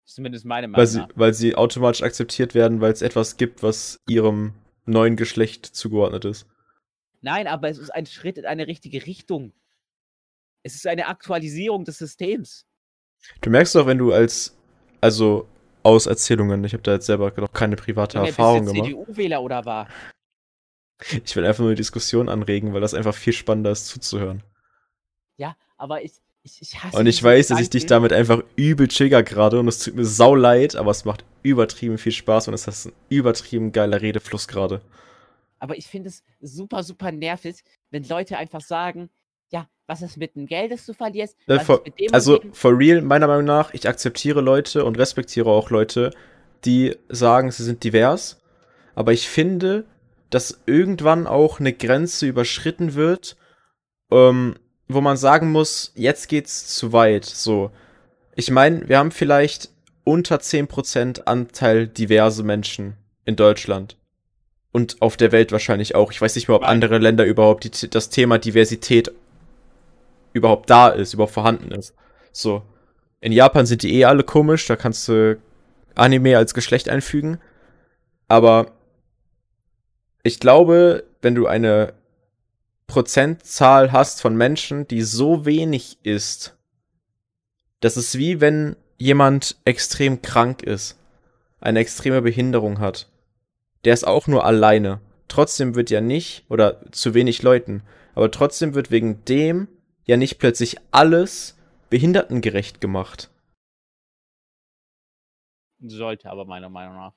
Ist Zumindest meine Meinung. Weil sie, weil sie automatisch akzeptiert werden, weil es etwas gibt, was ihrem neuen Geschlecht zugeordnet ist. Nein, aber es ist ein Schritt in eine richtige Richtung. Es ist eine Aktualisierung des Systems. Du merkst doch, wenn du als, also aus Erzählungen, ich habe da jetzt selber noch keine private Junge, Erfahrung gemacht. CDU-Wähler oder war? Ich will einfach nur eine Diskussion anregen, weil das einfach viel spannender ist zuzuhören. Ja, aber ich, ich, ich hasse Und ich weiß, dass ich dich Gedanken. damit einfach übel trigger gerade und es tut mir sau leid, aber es macht übertrieben viel Spaß und es ist ein übertrieben geiler Redefluss gerade. Aber ich finde es super, super nervig, wenn Leute einfach sagen, was ist mit dem Geld, das du verlierst? Äh, for, also, for real, meiner Meinung nach, ich akzeptiere Leute und respektiere auch Leute, die sagen, sie sind divers. Aber ich finde, dass irgendwann auch eine Grenze überschritten wird, ähm, wo man sagen muss, jetzt geht's zu weit. So. Ich meine, wir haben vielleicht unter 10% Anteil diverse Menschen in Deutschland. Und auf der Welt wahrscheinlich auch. Ich weiß nicht mal, ob andere Länder überhaupt die, das Thema Diversität überhaupt da ist, überhaupt vorhanden ist. So. In Japan sind die eh alle komisch, da kannst du Anime als Geschlecht einfügen. Aber ich glaube, wenn du eine Prozentzahl hast von Menschen, die so wenig ist, das ist wie wenn jemand extrem krank ist, eine extreme Behinderung hat, der ist auch nur alleine. Trotzdem wird ja nicht, oder zu wenig Leuten, aber trotzdem wird wegen dem ja nicht plötzlich alles behindertengerecht gemacht. Sollte aber meiner Meinung nach.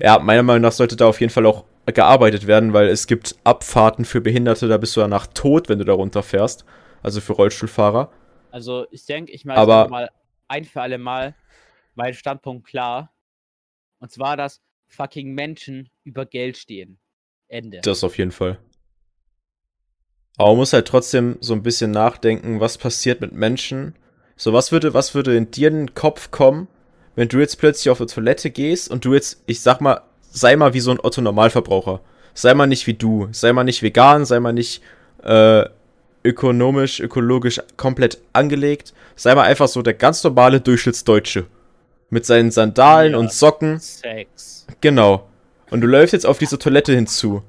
Ja, meiner Meinung nach sollte da auf jeden Fall auch gearbeitet werden, weil es gibt Abfahrten für Behinderte, da bist du danach tot, wenn du da runterfährst. Also für Rollstuhlfahrer. Also ich denke, ich mache Aber- mal ein für alle Mal meinen Standpunkt klar. Und zwar, dass fucking Menschen über Geld stehen. Ende. Das auf jeden Fall. Aber man muss halt trotzdem so ein bisschen nachdenken, was passiert mit Menschen. So, was würde, was würde in dir in den Kopf kommen, wenn du jetzt plötzlich auf die Toilette gehst und du jetzt, ich sag mal, sei mal wie so ein Otto Normalverbraucher. Sei mal nicht wie du. Sei mal nicht vegan, sei mal nicht äh, ökonomisch, ökologisch komplett angelegt. Sei mal einfach so der ganz normale Durchschnittsdeutsche. Mit seinen Sandalen Ja. und Socken. Sex. Genau. Und du läufst jetzt auf diese Toilette hinzu.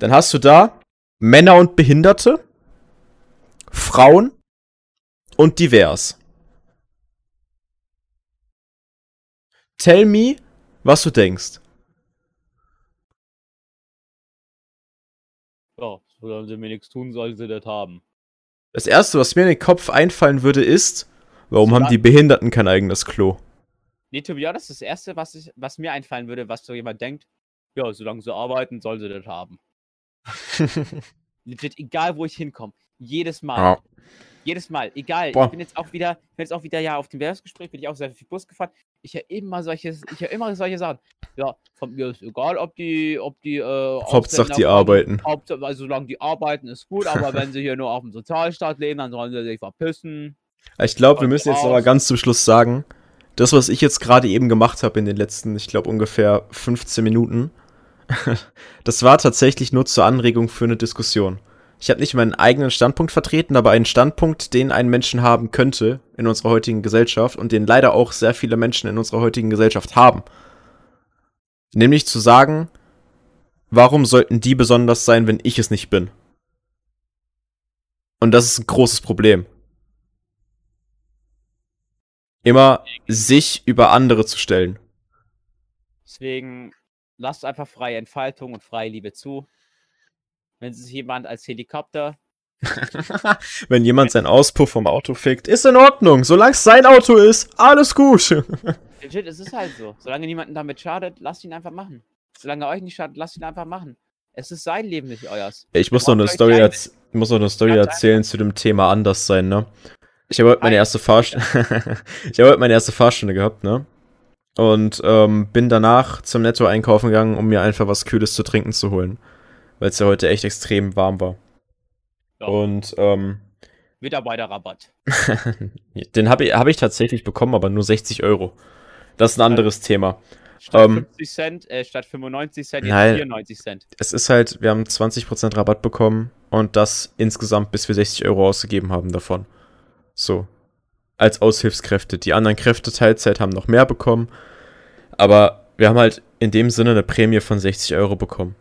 Dann hast du da Männer und Behinderte, Frauen und divers. Tell me, was du denkst. Ja, solange sie mir nichts tun, sollen sie das haben. Das erste, was mir in den Kopf einfallen würde, ist, warum haben die Behinderten kein eigenes Klo? Nee, to be honest, das Erste, was, ich, was mir einfallen würde, was so jemand denkt, ja, solange sie arbeiten, sollen sie das haben. Legit, egal wo ich hinkomme. Jedes Mal. Ja. Jedes Mal, egal. Boah. Ich bin jetzt auch wieder, ich bin jetzt auch wieder ja auf dem Werbungsgespräch, bin ich auch sehr viel Bus gefahren. Ich höre immer solche, ich höre immer solche Sachen. Ja, von mir ist egal, ob die, ob die, äh, Hauptsache, die arbeiten. Hauptsache, also solange die arbeiten, ist gut, aber wenn sie hier nur auf dem Sozialstaat leben, dann sollen sie sich verpissen. Ich glaube, wir müssen jetzt aber ganz zum Schluss sagen, das, was ich jetzt gerade eben gemacht habe in den letzten, ich glaube, ungefähr 15 Minuten, das war tatsächlich nur zur Anregung für eine Diskussion. Ich habe nicht meinen eigenen Standpunkt vertreten, aber einen Standpunkt, den ein Menschen haben könnte in unserer heutigen Gesellschaft und den leider auch sehr viele Menschen in unserer heutigen Gesellschaft haben. Nämlich zu sagen, warum sollten die besonders sein, wenn ich es nicht bin? Und das ist ein großes Problem. Immer sich über andere zu stellen. Deswegen lasst einfach freie Entfaltung und freie Liebe zu. Wenn sich jemand als Helikopter Wenn jemand seinen Auspuff vom Auto fickt, ist in Ordnung. Solange es sein Auto ist, alles gut. Legit, es ist halt so. Solange niemanden damit schadet, lasst ihn einfach machen. Solange euch nicht schadet, lasst ihn einfach machen. Es ist sein Leben, nicht euers. Ich muss noch eine Story, erz muss noch eine Story erzählen zu dem Thema anders sein, ne? Ich habe heute meine Ein- erste Fahrstunde, ich habe heute meine erste Fahrstunde gehabt, ne? Und ähm, bin danach zum Netto einkaufen gegangen, um mir einfach was Kühles zu trinken zu holen, weil es ja heute echt extrem warm war. Ja. Und ähm, Mitarbeiterrabatt. den habe ich, hab ich tatsächlich bekommen, aber nur 60 Euro. Das ist ein anderes Thema. Statt Ähm, 50 Cent, äh, statt 95 Cent, jetzt Nein. 94 Cent. Es ist halt, wir haben 20% Rabatt bekommen und das insgesamt, bis wir 60 Euro ausgegeben haben davon. So. Als Aushilfskräfte. Die anderen Kräfte Teilzeit haben noch mehr bekommen. Aber wir haben halt in dem Sinne eine Prämie von 60 Euro bekommen.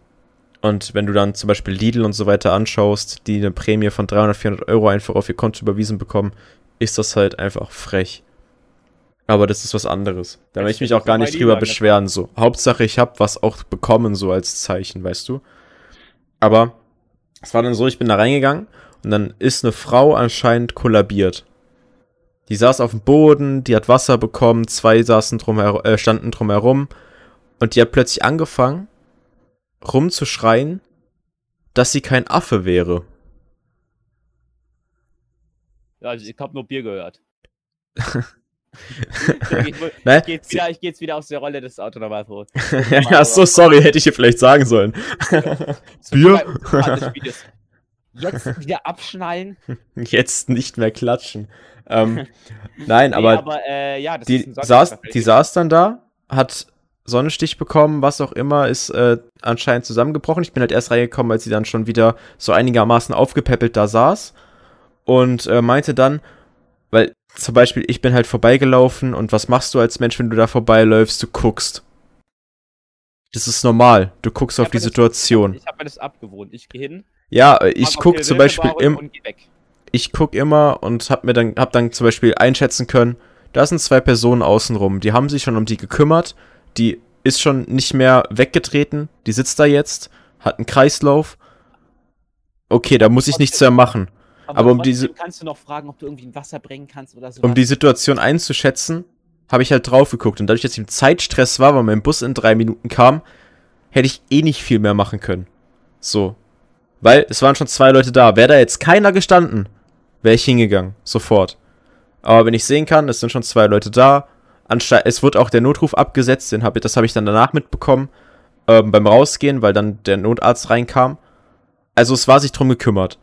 Und wenn du dann zum Beispiel Lidl und so weiter anschaust, die eine Prämie von 300, 400 Euro einfach auf ihr Konto überwiesen bekommen, ist das halt einfach frech. Aber das ist was anderes. Da möchte ich mich auch gar nicht drüber beschweren, so. Hauptsache, ich habe was auch bekommen, so als Zeichen, weißt du? Aber es war dann so, ich bin da reingegangen und dann ist eine Frau anscheinend kollabiert. Die saß auf dem Boden, die hat Wasser bekommen, zwei saßen drum äh, standen drumherum und die hat plötzlich angefangen rumzuschreien, dass sie kein Affe wäre. Ja, also ich habe nur Bier gehört. ich Ne? ich jetzt wieder, ich wieder aus der Rolle des Autonormalfahrer. ja, so sorry, hätte ich dir vielleicht sagen sollen. Bier? Jetzt wieder abschnallen. Jetzt nicht mehr klatschen. Ähm, nein, Nee, aber aber äh, ja, die saß, die saß dann da, hat Sonnenstich bekommen, was auch immer, ist äh, anscheinend zusammengebrochen. Ich bin halt erst reingekommen, als sie dann schon wieder so einigermaßen aufgepäppelt da saß und äh, meinte dann, weil zum Beispiel ich bin halt vorbeigelaufen und was machst du als Mensch, wenn du da vorbeiläufst? Du guckst. Das ist normal. Du guckst Ich auf die mir das- Situation. Ich habe mir das abgewohnt. Ich gehe hin. Ja, äh, ich frag, ob guck hier zum Beispiel brauchen im, und geh weg. Ich guck immer und hab mir dann, hab dann zum Beispiel einschätzen können, da sind zwei Personen außenrum, die haben sich schon um die gekümmert, die ist schon nicht mehr weggetreten, die sitzt da jetzt, hat einen Kreislauf. Okay, da muss ich nichts mehr machen. Aber, Aber um diese- kannst du noch fragen, ob du irgendwie ein Wasser bringen kannst oder so. Um die Situation einzuschätzen, habe ich halt drauf geguckt. Und dadurch, dass ich im Zeitstress war, weil mein Bus in drei Minuten kam, hätte ich eh nicht viel mehr machen können. So. Weil es waren schon zwei Leute da. Wäre da jetzt keiner gestanden, wäre ich hingegangen. Sofort. Aber wenn ich sehen kann, es sind schon zwei Leute da. Es wurde auch der Notruf abgesetzt, den hab das habe ich dann danach mitbekommen. Ähm, beim Rausgehen, weil dann der Notarzt reinkam. Also es war sich drum gekümmert.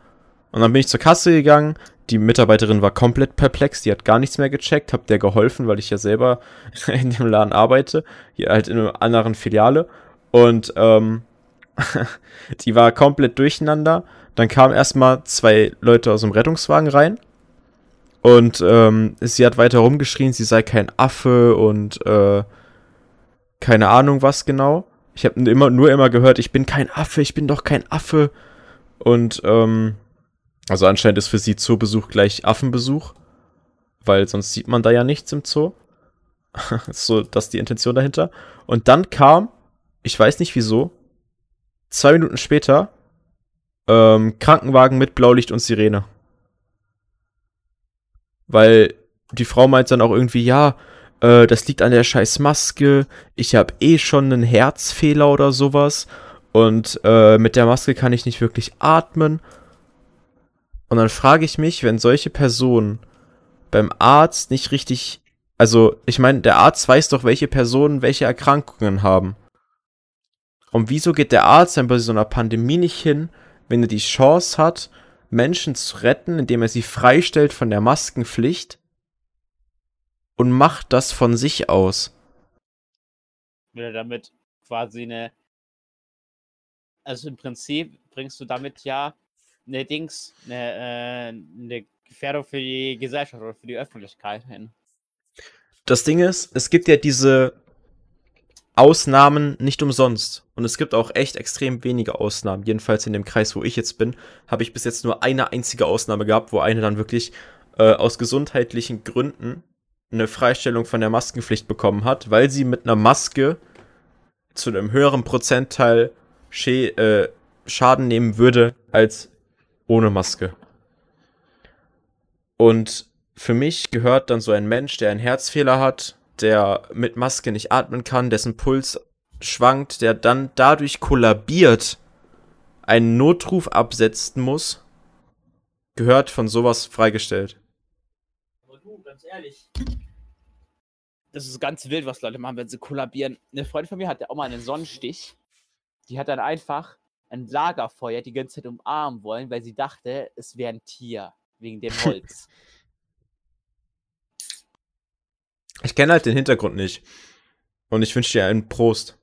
Und dann bin ich zur Kasse gegangen. Die Mitarbeiterin war komplett perplex, die hat gar nichts mehr gecheckt, hab der geholfen, weil ich ja selber in dem Laden arbeite, hier halt in einer anderen Filiale. Und ähm, die war komplett durcheinander. Dann kamen erstmal zwei Leute aus dem Rettungswagen rein. Und ähm, sie hat weiter rumgeschrien, sie sei kein Affe und äh, keine Ahnung was genau. Ich habe immer, nur immer gehört, ich bin kein Affe, ich bin doch kein Affe. Und ähm, also anscheinend ist für sie Zoobesuch gleich Affenbesuch, weil sonst sieht man da ja nichts im Zoo. so, das ist die Intention dahinter. Und dann kam, ich weiß nicht wieso, zwei Minuten später, ähm, Krankenwagen mit Blaulicht und Sirene. Weil die Frau meint dann auch irgendwie, ja, äh, das liegt an der scheiß Maske, ich habe eh schon einen Herzfehler oder sowas und äh, mit der Maske kann ich nicht wirklich atmen. Und dann frage ich mich, wenn solche Personen beim Arzt nicht richtig, also ich meine, der Arzt weiß doch, welche Personen welche Erkrankungen haben. Und wieso geht der Arzt dann bei so einer Pandemie nicht hin, wenn er die Chance hat, Menschen zu retten, indem er sie freistellt von der Maskenpflicht und macht das von sich aus? Will er damit quasi eine. Also im Prinzip bringst du damit ja eine Dings, eine, äh, eine Gefährdung für die Gesellschaft oder für die Öffentlichkeit hin. Das Ding ist, es gibt ja diese Ausnahmen nicht umsonst. Und es gibt auch echt extrem wenige Ausnahmen. Jedenfalls in dem Kreis, wo ich jetzt bin, habe ich bis jetzt nur eine einzige Ausnahme gehabt, wo eine dann wirklich äh, aus gesundheitlichen Gründen eine Freistellung von der Maskenpflicht bekommen hat, weil sie mit einer Maske zu einem höheren Prozentteil Schä äh, Schaden nehmen würde als ohne Maske. Und für mich gehört dann so ein Mensch, der einen Herzfehler hat, der mit Maske nicht atmen kann, dessen Puls schwankt, der dann dadurch kollabiert, einen Notruf absetzen muss, gehört von sowas freigestellt. Aber du, ganz ehrlich. Das ist ganz wild, was Leute machen, wenn sie kollabieren. Eine Freundin von mir hatte auch mal einen Sonnenstich. Die hat dann einfach ein Lagerfeuer die ganze Zeit umarmen wollen, weil sie dachte, es wäre ein Tier. Wegen dem Holz. Ich kenne halt den Hintergrund nicht. Und ich wünsche dir einen Prost.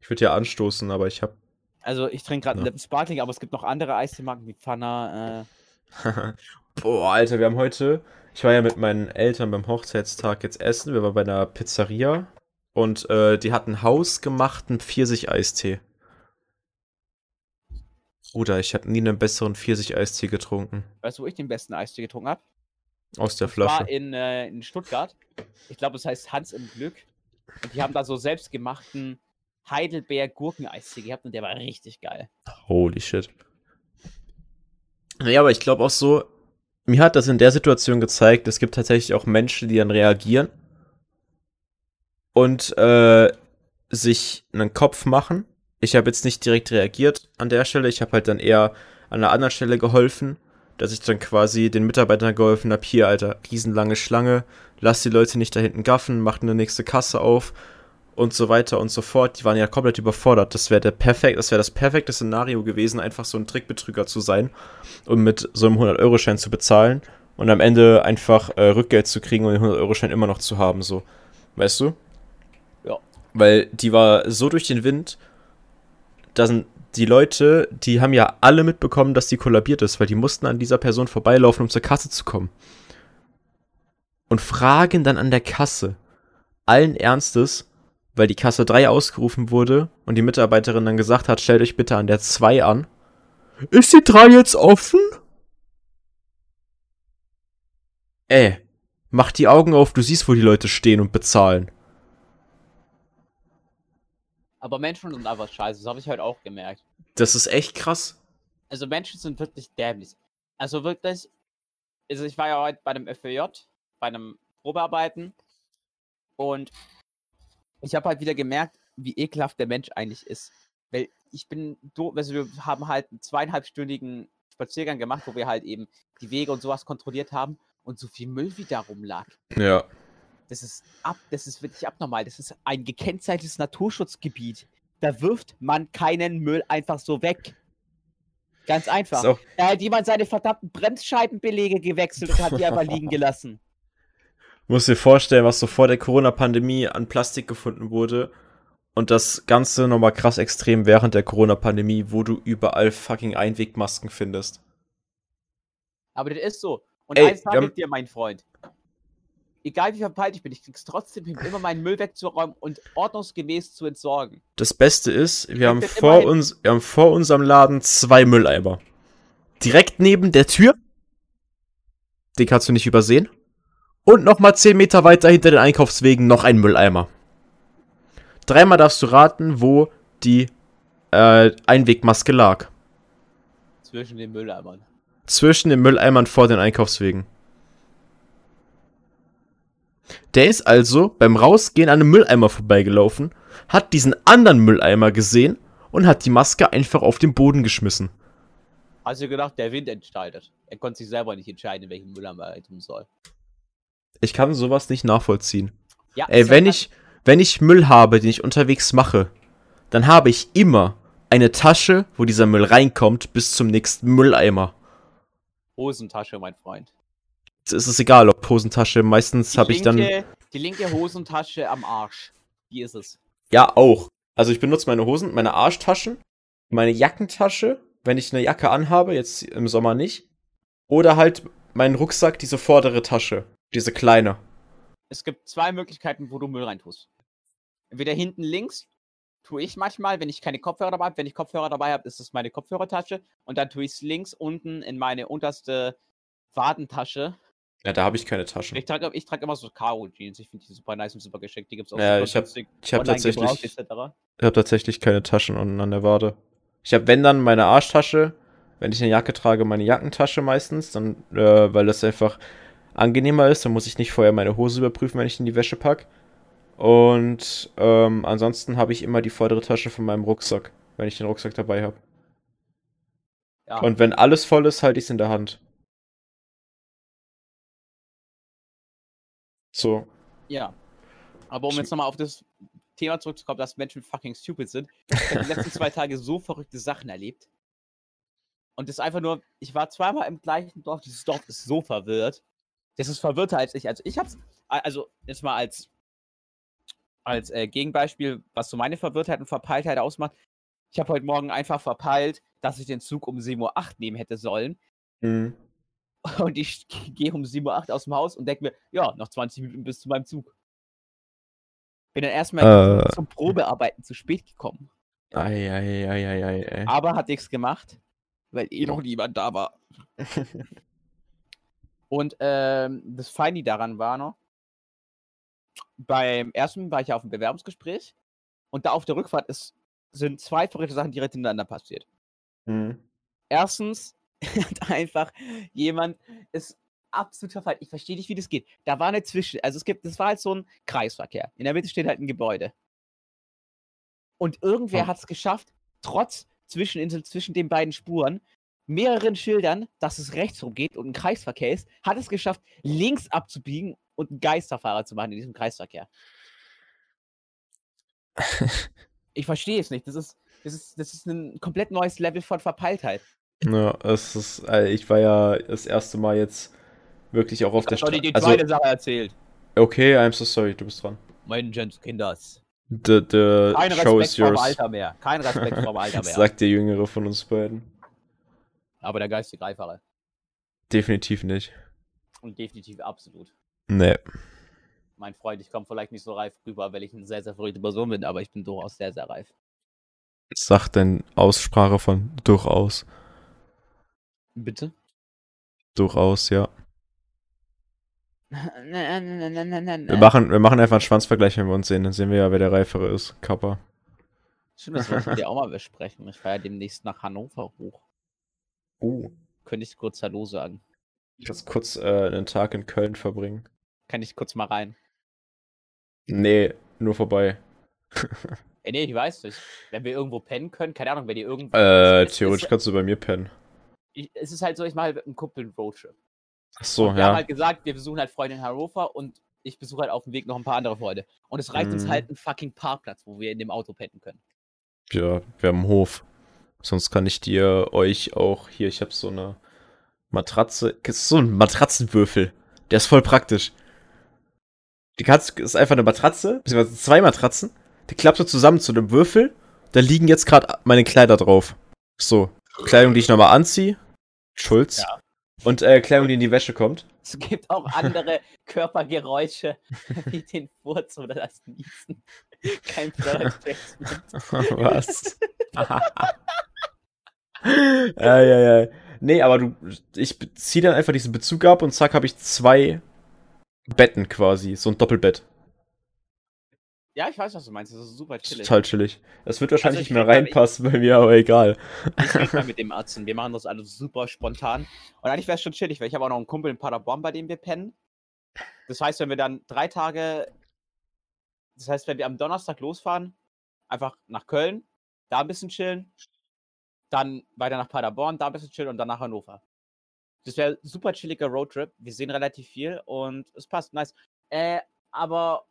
Ich würde ja anstoßen, aber ich habe Also ich trinke gerade Ja. einen Sparkling, aber es gibt noch andere Eistee-Marken wie Pfanner. Äh, Boah, Alter, wir haben heute. Ich war ja mit meinen Eltern beim Hochzeitstag jetzt essen. Wir waren bei einer Pizzeria. Und äh, die hatten hausgemachten Pfirsich-Eistee. Bruder, ich habe nie einen besseren Pfirsich-Eistee getrunken. weißt du, wo ich den besten Eistee getrunken habe? Aus der Das war Flasche. in, äh, in Stuttgart. Ich glaube, es heißt Hans im Glück. Und die haben da so selbstgemachten Heidelbeer-Gurkeneistee gehabt und der war richtig geil. Holy shit. Naja, aber ich glaube auch so, mir hat das in der Situation gezeigt, es gibt tatsächlich auch Menschen, die dann reagieren und äh, sich einen Kopf machen. Ich habe jetzt nicht direkt reagiert an der Stelle, ich habe halt dann eher an einer anderen Stelle geholfen, dass ich dann quasi den Mitarbeitern geholfen habe, hier, Alter, riesenlange Schlange, lass die Leute nicht da hinten gaffen, macht eine nächste Kasse auf und so weiter und so fort. Die waren ja komplett überfordert. Das wäre der perfekt, das wäre das perfekte Szenario gewesen, einfach so ein Trickbetrüger zu sein und mit so einem 100-Euro-Schein zu bezahlen und am Ende einfach äh, Rückgeld zu kriegen und den 100-Euro-Schein immer noch zu haben, so. Weißt du? Ja. Weil die war so durch den Wind, da sind die Leute, die haben ja alle mitbekommen, dass die kollabiert ist, weil die mussten an dieser Person vorbeilaufen, um zur Kasse zu kommen. Und fragen dann an der Kasse, allen Ernstes, weil die Kasse 3 ausgerufen wurde und die Mitarbeiterin dann gesagt hat, stellt euch bitte an der 2 an. Ist die 3 jetzt offen? Ey, Mach die Augen auf, du siehst, wo die Leute stehen und bezahlen. Aber Menschen sind einfach scheiße, das habe ich heute auch gemerkt. Das ist echt krass. Also Menschen sind wirklich dämlich. Also wirklich, also ich war ja heute bei einem FWJ, bei einem Probearbeiten und ich habe halt wieder gemerkt, wie ekelhaft der Mensch eigentlich ist. Weil ich bin, also wir haben halt einen zweieinhalbstündigen Spaziergang gemacht, wo wir halt eben die Wege und sowas kontrolliert haben und so viel Müll wie da rumlag. Ja. Das ist ab, das ist wirklich abnormal. Das ist ein gekennzeichnetes Naturschutzgebiet. Da wirft man keinen Müll einfach so weg. Ganz einfach. So. Da hat jemand seine verdammten Bremsscheibenbelege gewechselt und hat die einfach liegen gelassen. Muss dir vorstellen, was so vor der Corona-Pandemie an Plastik gefunden wurde. Und das Ganze nochmal krass extrem während der Corona-Pandemie, wo du überall fucking Einwegmasken findest. Aber das ist so. Und Ey, eins sage ich dir, mein Freund egal wie verpeilt ich bin, ich krieg's trotzdem hin, immer meinen Müll wegzuräumen und ordnungsgemäß zu entsorgen. Das Beste ist, wir haben, vor uns, wir haben vor unserem Laden zwei Mülleimer. Direkt neben der Tür. Den kannst du nicht übersehen. Und nochmal 10 Meter weiter hinter den Einkaufswegen noch ein Mülleimer. Dreimal darfst du raten, wo die äh, Einwegmaske lag. Zwischen den Mülleimern. Zwischen den Mülleimern vor den Einkaufswegen. Der ist also beim Rausgehen an einem Mülleimer vorbeigelaufen, hat diesen anderen Mülleimer gesehen und hat die Maske einfach auf den Boden geschmissen. Du gedacht, der Wind entscheidet? Er konnte sich selber nicht entscheiden, welchen Mülleimer er tun soll. Ich kann sowas nicht nachvollziehen. Ja, Ey, wenn ich, wenn ich Müll habe, den ich unterwegs mache, dann habe ich immer eine Tasche, wo dieser Müll reinkommt, bis zum nächsten Mülleimer. Hosentasche, mein Freund ist es egal, ob Hosentasche. Meistens habe ich dann. Die linke Hosentasche am Arsch. Die ist es. Ja, auch. Also ich benutze meine Hosen, meine Arschtaschen, meine Jackentasche, wenn ich eine Jacke anhabe, jetzt im Sommer nicht. Oder halt meinen Rucksack, diese vordere Tasche. Diese kleine. Es gibt zwei Möglichkeiten, wo du Müll reintust. Entweder hinten links tue ich manchmal, wenn ich keine Kopfhörer dabei habe. Wenn ich Kopfhörer dabei habe, ist es meine Kopfhörertasche. Und dann tue ich es links unten in meine unterste Wadentasche. Ja, da habe ich keine Taschen. Ich trage ich trag immer so Karo-Jeans. Ich finde die super nice und super geschickt. Die gibt es auch ja, ich habe hab tatsächlich, ich habe tatsächlich keine Taschen unten an der Wade. Ich habe, wenn dann, meine Arschtasche. Wenn ich eine Jacke trage, meine Jackentasche meistens. Dann, äh, weil das einfach angenehmer ist. Dann muss ich nicht vorher meine Hose überprüfen, wenn ich in die Wäsche packe. Und ähm, ansonsten habe ich immer die vordere Tasche von meinem Rucksack, wenn ich den Rucksack dabei habe. Ja. Und wenn alles voll ist, halte ich es in der Hand. So. Ja. Aber um jetzt nochmal auf das Thema zurückzukommen, dass Menschen fucking stupid sind. Ich habe die letzten zwei Tage so verrückte Sachen erlebt. Und das ist einfach nur, ich war zweimal im gleichen Dorf, dieses Dorf ist so verwirrt. Das ist verwirrter als ich. Also ich hab's, also jetzt mal als, als äh, Gegenbeispiel, was so meine Verwirrtheit und Verpeiltheit ausmacht. Ich habe heute Morgen einfach verpeilt, dass ich den Zug um 7.08 Uhr nehmen hätte sollen. Mhm. Und ich gehe um 7.08 Uhr aus dem Haus und denke mir, ja, noch 20 Minuten bis zu meinem Zug. Bin dann erstmal äh, zum Probearbeiten zu spät gekommen. Ei, ei, ei, ei, ei. Aber hat nichts gemacht, weil eh noch niemand da war. und ähm, das Feini daran war noch, beim ersten war ich ja auf dem Bewerbungsgespräch und da auf der Rückfahrt ist, sind zwei verrückte Sachen direkt hintereinander passiert. Mhm. Erstens hat einfach jemand ist absolut verfallen. Ich verstehe nicht, wie das geht. Da war eine Zwischen, also es gibt, das war halt so ein Kreisverkehr. In der Mitte steht halt ein Gebäude. Und irgendwer oh. hat es geschafft, trotz Zwischeninsel zwischen den beiden Spuren, mehreren Schildern, dass es rechts rumgeht und ein Kreisverkehr ist, hat es geschafft, links abzubiegen und einen Geisterfahrer zu machen in diesem Kreisverkehr. ich verstehe es nicht. Das ist, das, ist, das ist ein komplett neues Level von Verpeiltheit. Ja, es ist, äh, ich war ja das erste Mal jetzt wirklich auch auf ich der Straße. Ich die zweite also, Sache erzählt. Okay, I'm so sorry, du bist dran. Menschens Kinders. The, the Kein show Respekt is yours. vom Alter mehr. Kein Respekt vom Alter mehr. Sagt der Jüngere von uns beiden. Aber der geistige Reifere. Definitiv nicht. Und definitiv absolut. Nee. Mein Freund, ich komme vielleicht nicht so reif rüber, weil ich eine sehr, sehr verrückte Person bin, aber ich bin durchaus sehr, sehr reif. Sagt denn Aussprache von durchaus? Bitte? Durchaus, ja. Wir machen, wir machen einfach einen Schwanzvergleich, wenn wir uns sehen. Dann sehen wir ja, wer der Reifere ist. Kappa. Stimmt, das wir dir auch mal besprechen. Ich fahre ja demnächst nach Hannover hoch. Oh. Könnte ich kurz Hallo sagen? Ich muss kurz äh, einen Tag in Köln verbringen. Kann ich kurz mal rein? Nee, nur vorbei. Ey, nee, ich weiß nicht. Wenn wir irgendwo pennen können, keine Ahnung, wenn ihr irgendwo. Äh, theoretisch kannst du bei mir pennen. Ich, es ist halt so, ich mache halt mit einem Kumpel einen Roadtrip. Ach so, und wir ja. haben halt gesagt, wir besuchen halt Freunde in Hannover und ich besuche halt auf dem Weg noch ein paar andere Freunde. Und es reicht uns Mhm. halt ein fucking Parkplatz, wo wir in dem Auto pennen können. Ja, wir haben einen Hof. Sonst kann ich dir euch auch hier, ich habe so eine Matratze. Ist so ein Matratzenwürfel. Der ist voll praktisch. Die kannst, ist einfach eine Matratze, beziehungsweise zwei Matratzen. Die klappst du zusammen zu einem Würfel. Da liegen jetzt gerade meine Kleider drauf. So. Kleidung, die ich nochmal anziehe. Schulz. Ja. Und äh, Kleidung, die in die Wäsche kommt. Es gibt auch andere Körpergeräusche, wie den Furz oder das Niesen. Kein Product Placement. Was? ja, ja, ja. Nee, aber du, ich ziehe dann einfach diesen Bezug ab und zack, habe ich zwei Betten quasi. So ein Doppelbett. Ja, ich weiß, was du meinst. Das ist super chillig. Total chillig. Das wird wahrscheinlich Also ich nicht mehr reinpassen bei mir, aber egal. Ich rede mal mit dem Arzt und wir machen das alles super spontan. Und eigentlich wäre es schon chillig, weil ich habe auch noch einen Kumpel in Paderborn, bei dem wir pennen. Das heißt, wenn wir dann drei Tage, das heißt, wenn wir am Donnerstag losfahren, einfach nach Köln, da ein bisschen chillen, dann weiter nach Paderborn, da ein bisschen chillen und dann nach Hannover. Das wäre super chilliger Roadtrip. Wir sehen relativ viel und es passt nice. Äh, aber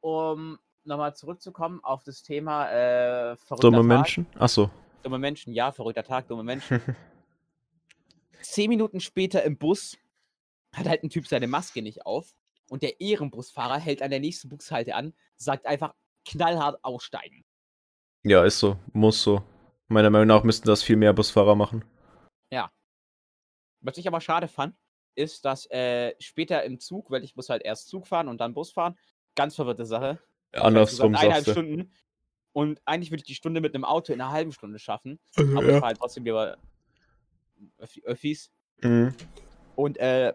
um nochmal zurückzukommen auf das Thema äh, Dumme Tag. Menschen? Achso. Dumme Menschen, ja, verrückter Tag, dumme Menschen. Zehn Minuten später im Bus hat halt ein Typ seine Maske nicht auf und der Ehrenbusfahrer hält an der nächsten Bushalte an, sagt einfach knallhart aussteigen. ja, ist so. Muss so. Meiner Meinung nach müssten das viel mehr Busfahrer machen. Was ich aber schade fand, ist, dass äh, später im Zug, weil ich muss halt erst Zug fahren und dann Bus fahren, ganz verwirrte Sache. Andersrum eineinhalb sagst. Stunden. Und eigentlich würde ich die Stunde mit einem Auto in einer halben Stunde schaffen. Also, Aber ich fahre halt trotzdem lieber Öffi- Öffis. Mhm. Und äh,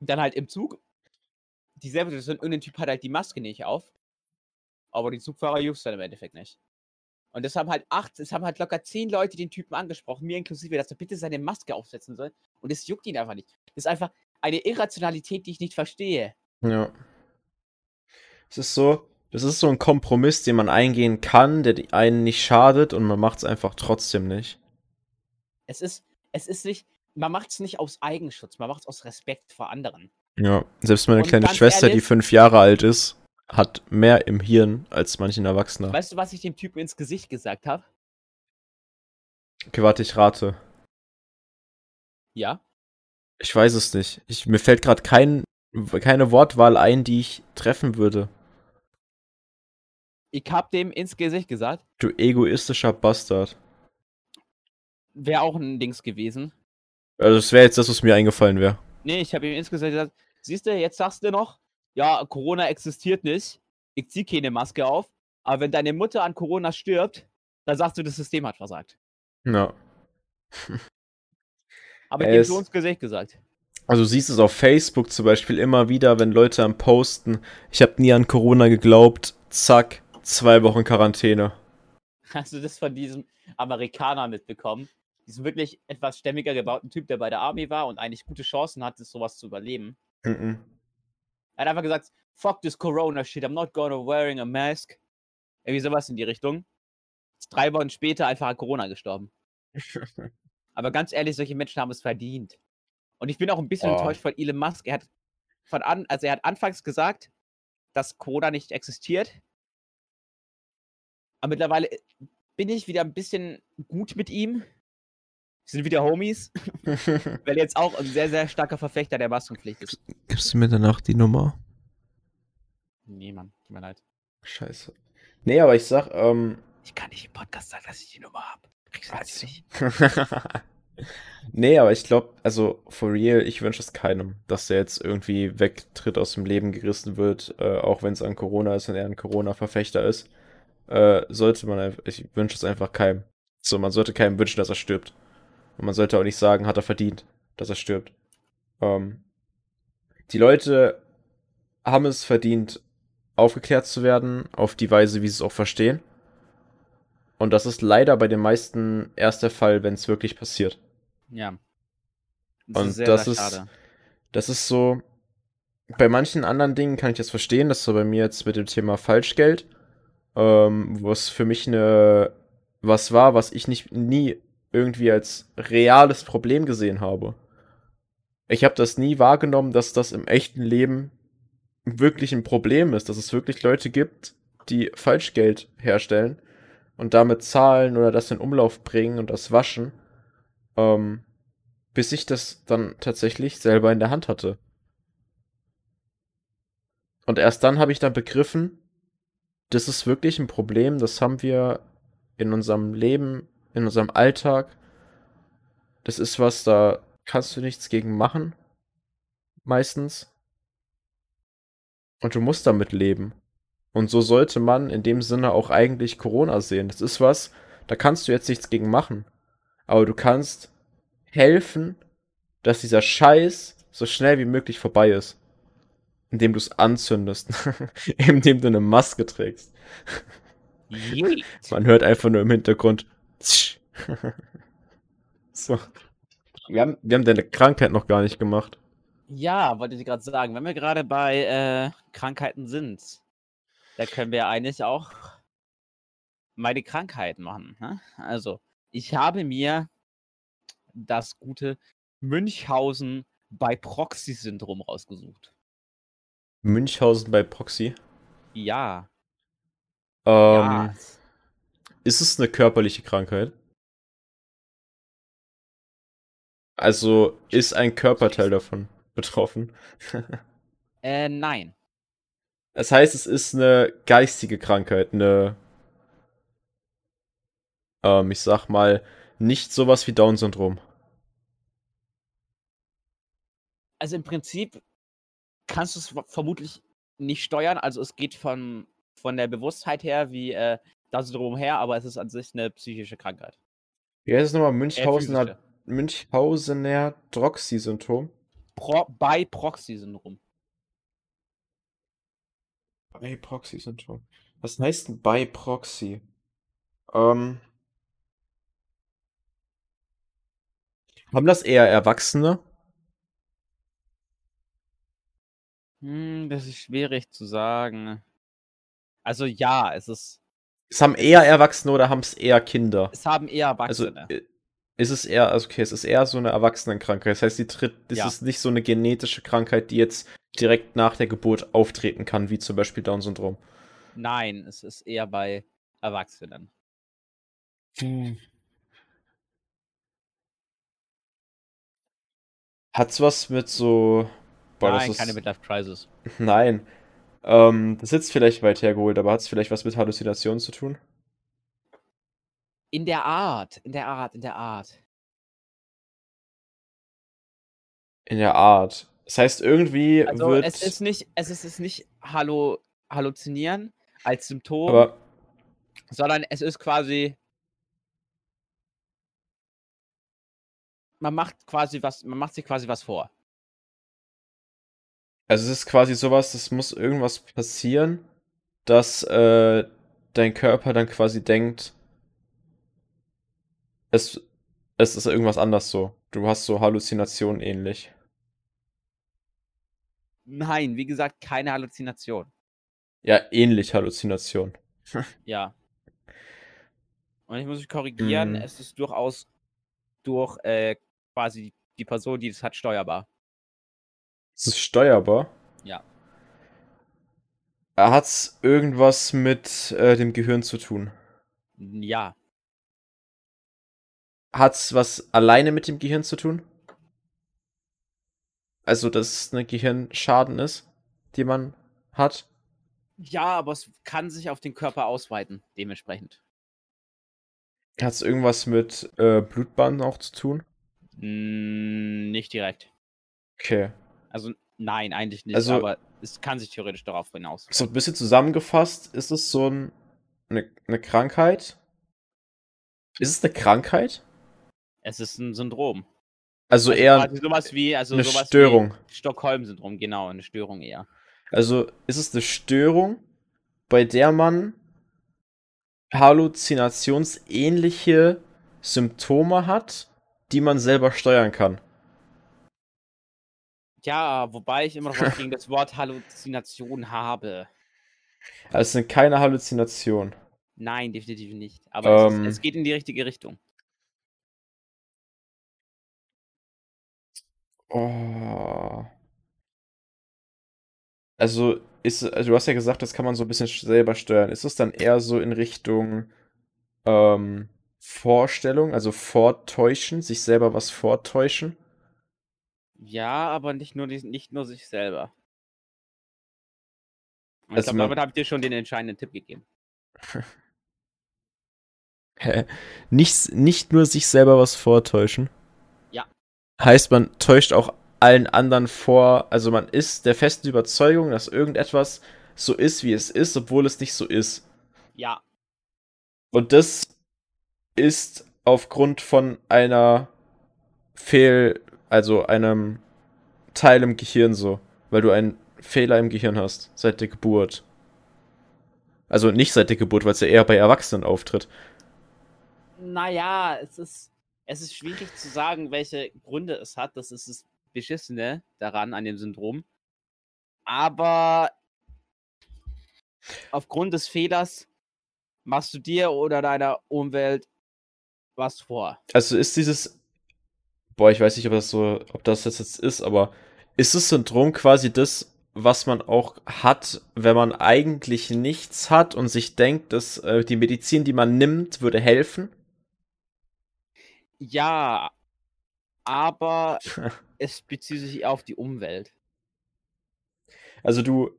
dann halt im Zug. Dieselbe Situation, irgendein Typ hat halt die Maske nicht auf. Aber die Zugfahrer juckt dann im Endeffekt nicht. Und das haben halt acht, es haben halt locker zehn Leute den Typen angesprochen, mir inklusive, dass er bitte seine Maske aufsetzen soll. Und es juckt ihn einfach nicht. Das ist einfach eine Irrationalität, die ich nicht verstehe. Ja. Es ist so, das ist so ein Kompromiss, den man eingehen kann, der die einen nicht schadet und man macht es einfach trotzdem nicht. Es ist, es ist nicht, man macht es nicht aus Eigenschutz, man macht es aus Respekt vor anderen. Ja. Selbst meine Und kleine Schwester, die ehrlich- fünf Jahre alt ist, hat mehr im Hirn als manchen Erwachsener. Weißt du, was ich dem Typen ins Gesicht gesagt habe? Okay, warte, ich rate. Ja. Ich weiß es nicht. Ich, mir fällt gerade kein, keine Wortwahl ein, die ich treffen würde. Ich hab dem ins Gesicht gesagt, Du egoistischer Bastard. wäre auch ein Dings gewesen. Also, das wäre jetzt das, was mir eingefallen wäre. Nee, ich habe ihm insgesamt gesagt, siehst du, jetzt sagst du noch, ja, Corona existiert nicht, ich zieh keine Maske auf, aber wenn deine Mutter an Corona stirbt, dann sagst du, das System hat versagt. Ja. Aber ich habe ins Gesicht gesagt. Also du siehst es auf Facebook zum Beispiel immer wieder, wenn Leute am Posten, ich habe nie an Corona geglaubt, zack, zwei Wochen Quarantäne. Hast du das von diesem Amerikaner mitbekommen? Diesem wirklich etwas stämmiger gebauten Typ, der bei der Army war und eigentlich gute Chancen hatte, sowas zu überleben. Mhm. Er hat einfach gesagt, fuck this Corona shit, I'm not gonna wearing a mask. Irgendwie sowas in die Richtung. Ist drei Wochen später einfach an Corona gestorben. Aber ganz ehrlich, solche Menschen haben es verdient. Und ich bin auch ein bisschen Oh. enttäuscht von Elon Musk. Er hat von an, also er hat anfangs gesagt, dass Corona nicht existiert. Aber mittlerweile äh, bin ich wieder ein bisschen gut mit ihm. Wir sind wieder Homies, weil jetzt auch ein sehr, sehr starker Verfechter der Maskenpflicht ist. Gibst du mir danach die Nummer? Nee, Mann, tut mir leid. Scheiße. Nee, aber ich sag, ähm. Ich kann nicht im Podcast sagen, dass ich die Nummer habe. Kriegst du Ach das so. nicht? nee, aber ich glaube, also for real, ich wünsche es keinem, dass der jetzt irgendwie wegtritt, aus dem Leben gerissen wird, äh, auch wenn es an Corona ist und er ein Corona-Verfechter ist. Äh, sollte man einfach, ich wünsche es einfach keinem. So, man sollte keinem wünschen, dass er stirbt. Und man sollte auch nicht sagen, hat er verdient, dass er stirbt. Ähm, die Leute haben es verdient, aufgeklärt zu werden, auf die Weise, wie sie es auch verstehen. Und das ist leider bei den meisten erst der Fall, wenn es wirklich passiert. Ja. Das Und ist sehr, das sehr ist, schade. das ist so, bei manchen anderen Dingen kann ich das verstehen, das so bei mir jetzt mit dem Thema Falschgeld, ähm, wo es für mich eine, was war, was ich nicht, nie irgendwie als reales Problem gesehen habe. Ich habe das nie wahrgenommen, dass das im echten Leben wirklich ein Problem ist, dass es wirklich Leute gibt, die Falschgeld herstellen und damit zahlen oder das in Umlauf bringen und das waschen, ähm, bis ich das dann tatsächlich selber in der Hand hatte. Und erst dann habe ich dann begriffen, das ist wirklich ein Problem, das haben wir in unserem Leben, in unserem Alltag. Das ist was, da kannst du nichts gegen machen. Meistens. Und du musst damit leben. Und so sollte man in dem Sinne auch eigentlich Corona sehen. Das ist was, da kannst du jetzt nichts gegen machen. Aber du kannst helfen, dass dieser Scheiß so schnell wie möglich vorbei ist. Indem du es anzündest. Indem du eine Maske trägst. Man hört einfach nur im Hintergrund. so. Wir haben, wir haben deine Krankheit noch gar nicht gemacht. Ja, wollte ich gerade sagen, wenn wir gerade bei äh, Krankheiten sind, da können wir eigentlich auch meine Krankheit machen. Ne? Also, ich habe mir das gute Münchhausen bei Proxy-Syndrom rausgesucht. Münchhausen bei Proxy? Ja. Ähm, ja. Ist es eine körperliche Krankheit? Also ist ein Körperteil davon betroffen? äh, nein. Das heißt, es ist eine geistige Krankheit, eine, ähm, ich sag mal, nicht sowas wie Down-Syndrom. Also im Prinzip kannst du es vermutlich nicht steuern. Also es geht von, von der Bewusstheit her wie äh, Down-Syndrom her, aber es ist an sich eine psychische Krankheit. Wie heißt es nochmal? Münchhausener, äh, Münchhausener Droxy-Syndrom? Pro, bei Proxy-Syndrom. Bei Proxy-Syndrom. Was heißt denn bei Proxy? Ähm. Haben das eher Erwachsene? Hm, das ist schwierig zu sagen. Also ja, es ist. Es haben eher Erwachsene oder haben es eher Kinder? Es haben eher also, Erwachsene. Also, ist es eher, also okay, es ist eher so eine Erwachsenenkrankheit. Das heißt, die tritt, das ja. ist nicht so eine genetische Krankheit, die jetzt direkt nach der Geburt auftreten kann, wie zum Beispiel Down-Syndrom. Nein, es ist eher bei Erwachsenen. Hm. Hat's was mit so. Boah, Nein, keine Midlife Crisis. Nein. Ähm, das ist jetzt vielleicht weit hergeholt, aber hat es vielleicht was mit Halluzinationen zu tun? In der Art, in der Art, in der Art. In der Art. Das heißt, irgendwie also wird. Es ist nicht, es ist, es ist nicht Hallo, Halluzinieren als Symptom, aber sondern es ist quasi. Man macht quasi was, man macht sich quasi was vor. Also es ist quasi sowas, es muss irgendwas passieren, dass äh, dein Körper dann quasi denkt, es, es ist irgendwas anders so. Du hast so Halluzinationen ähnlich. Nein, wie gesagt, keine Halluzination. Ja, ähnlich Halluzination. ja. Und ich muss mich korrigieren, mm. es ist durchaus durch äh, quasi die Person, die das hat, steuerbar. Es ist steuerbar? Ja. Hat es irgendwas mit äh, dem Gehirn zu tun? Ja. Hat es was alleine mit dem Gehirn zu tun? Also, dass es eine Gehirnschaden ist, die man hat? Ja, aber es kann sich auf den Körper ausweiten, dementsprechend. Hat es irgendwas mit äh, Blutbahnen auch zu tun? Mm, nicht direkt. Okay. Also, nein, eigentlich nicht, also, aber es kann sich theoretisch darauf hinaus. So ein bisschen zusammengefasst, ist es so ein, eine, eine Krankheit? Ist es eine Krankheit? Es ist ein Syndrom. Also, eher quasi sowas wie, also eine sowas Störung. Stockholm-Syndrom, genau, eine Störung eher. Also ist es eine Störung, bei der man halluzinationsähnliche Symptome hat, die man selber steuern kann. Ja, wobei ich immer noch was gegen das Wort Halluzination habe. Also es sind keine Halluzinationen. Nein, definitiv nicht. Aber es, Ähm. ist, es geht in die richtige Richtung. Oh. Also, ist, also du hast ja gesagt, das kann man so ein bisschen selber steuern. Ist es dann eher so in Richtung ähm, Vorstellung, also vortäuschen, sich selber was vortäuschen? Ja, aber nicht nur, nicht nur sich selber. Ich Also damit habe ich dir schon den entscheidenden Tipp gegeben. Nicht, nicht nur sich selber was vortäuschen? Ja. Heißt, man täuscht auch allen anderen vor, also man ist der festen Überzeugung, dass irgendetwas so ist, wie es ist, obwohl es nicht so ist. Ja, Und das ist aufgrund von einer Fehl, also einem Teil im Gehirn so, weil du einen Fehler im Gehirn hast seit der Geburt. Also nicht seit der Geburt, weil es ja eher bei Erwachsenen auftritt. naja, es ist, es ist schwierig zu sagen, welche Gründe es hat. Das ist das Beschissene daran, an dem Syndrom. Aber aufgrund des Fehlers machst du dir oder deiner Umwelt was vor. Also ist dieses, boah, ich weiß nicht, ob das so, ob das jetzt ist, aber ist das Syndrom quasi das, was man auch hat, wenn man eigentlich nichts hat und sich denkt, dass äh, die Medizin, die man nimmt, würde helfen? Ja, aber es bezieht sich auf die Umwelt. Also du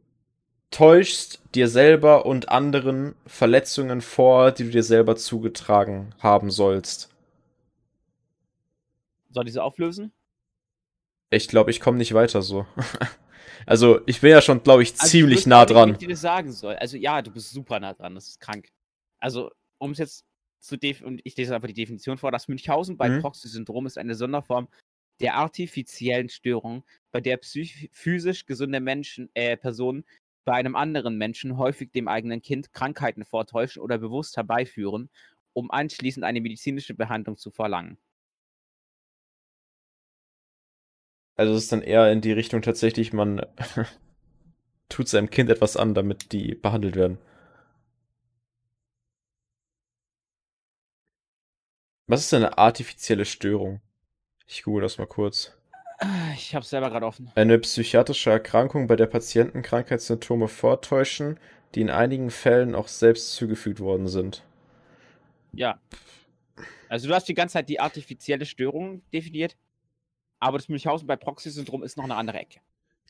täuschst dir selber und anderen Verletzungen vor, die du dir selber zugetragen haben sollst. Soll ich sie auflösen? Ich glaube, ich komme nicht weiter so. also ich bin ja schon, glaube ich, Also, ich ziemlich nah dran. Wie ich dir das sagen soll. Also ja, du bist super nah dran, das ist krank. Also, um es jetzt zu def und ich lese einfach die Definition vor, das Münchhausen bei Mhm. Proxy-Syndrom ist eine Sonderform der artifiziellen Störung, bei der physisch gesunde Menschen, äh, Personen bei einem anderen Menschen, häufig dem eigenen Kind, Krankheiten vortäuschen oder bewusst herbeiführen, um anschließend eine medizinische Behandlung zu verlangen. Also es ist dann eher in die Richtung tatsächlich, man tut seinem Kind etwas an, damit die behandelt werden. Was ist denn eine artifizielle Störung? Ich google das mal kurz. Ich hab's selber gerade offen. Eine psychiatrische Erkrankung, bei der Patienten Krankheitssymptome vortäuschen, die in einigen Fällen auch selbst zugefügt worden sind. Ja. Also du hast die ganze Zeit die artifizielle Störung definiert, aber das Münchhausen bei Proxy-Syndrom ist noch eine andere Ecke.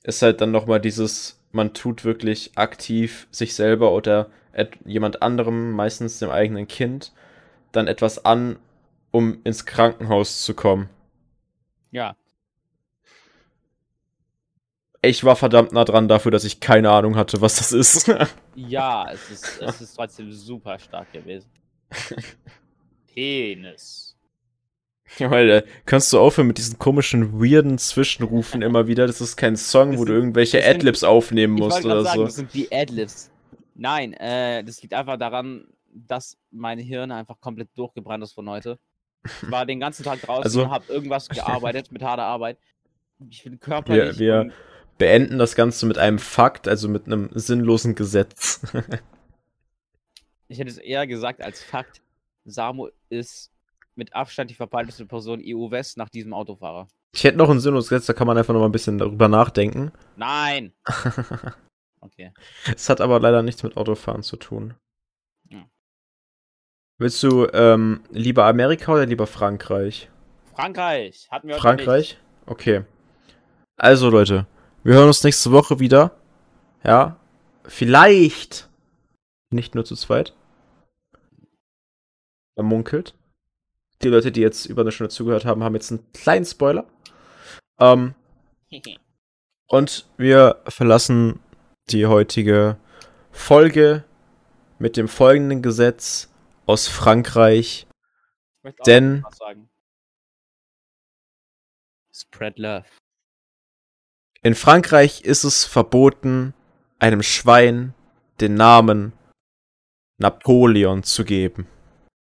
Ist halt dann nochmal dieses, man tut wirklich aktiv sich selber oder jemand anderem, meistens dem eigenen Kind, dann etwas an, um ins Krankenhaus zu kommen. Ja. Ich war verdammt nah dran dafür, dass ich keine Ahnung hatte, was das ist. Ja, es ist, es ist trotzdem super stark gewesen. Penis. Ja, Alter, kannst du aufhören mit diesen komischen, weirden Zwischenrufen immer wieder? Das ist kein Song, Das wo du sind- irgendwelche das sind- Adlibs aufnehmen musst oder sagen, so. das sind die Adlibs. Nein, äh, das liegt einfach daran, dass mein Hirn einfach komplett durchgebrannt ist von heute. Ich war den ganzen Tag draußen Also- und habe irgendwas gearbeitet mit harter Arbeit. Ich bin körperlich. Wir- wir- Beenden das Ganze mit einem Fakt, also mit einem sinnlosen Gesetz. ich hätte es eher gesagt als Fakt. Samu ist mit Abstand die verbreiteste Person EU-West nach diesem Autofahrer. Ich hätte noch ein sinnloses Gesetz, da kann man einfach noch mal ein bisschen darüber nachdenken. Nein! Okay. Es hat aber leider nichts mit Autofahren zu tun. Ja. Willst du ähm, lieber Amerika oder lieber Frankreich? Frankreich hatten wir heute Frankreich? Okay. Also Leute, wir hören uns nächste Woche wieder. Ja. Vielleicht nicht nur zu zweit. Er munkelt. Die Leute, die jetzt über eine Stunde zugehört haben, haben jetzt einen kleinen Spoiler. Ähm, und wir verlassen die heutige Folge mit dem folgenden Gesetz aus Frankreich. Denn-. Spread love. In Frankreich ist es verboten, einem Schwein den Namen Napoleon zu geben.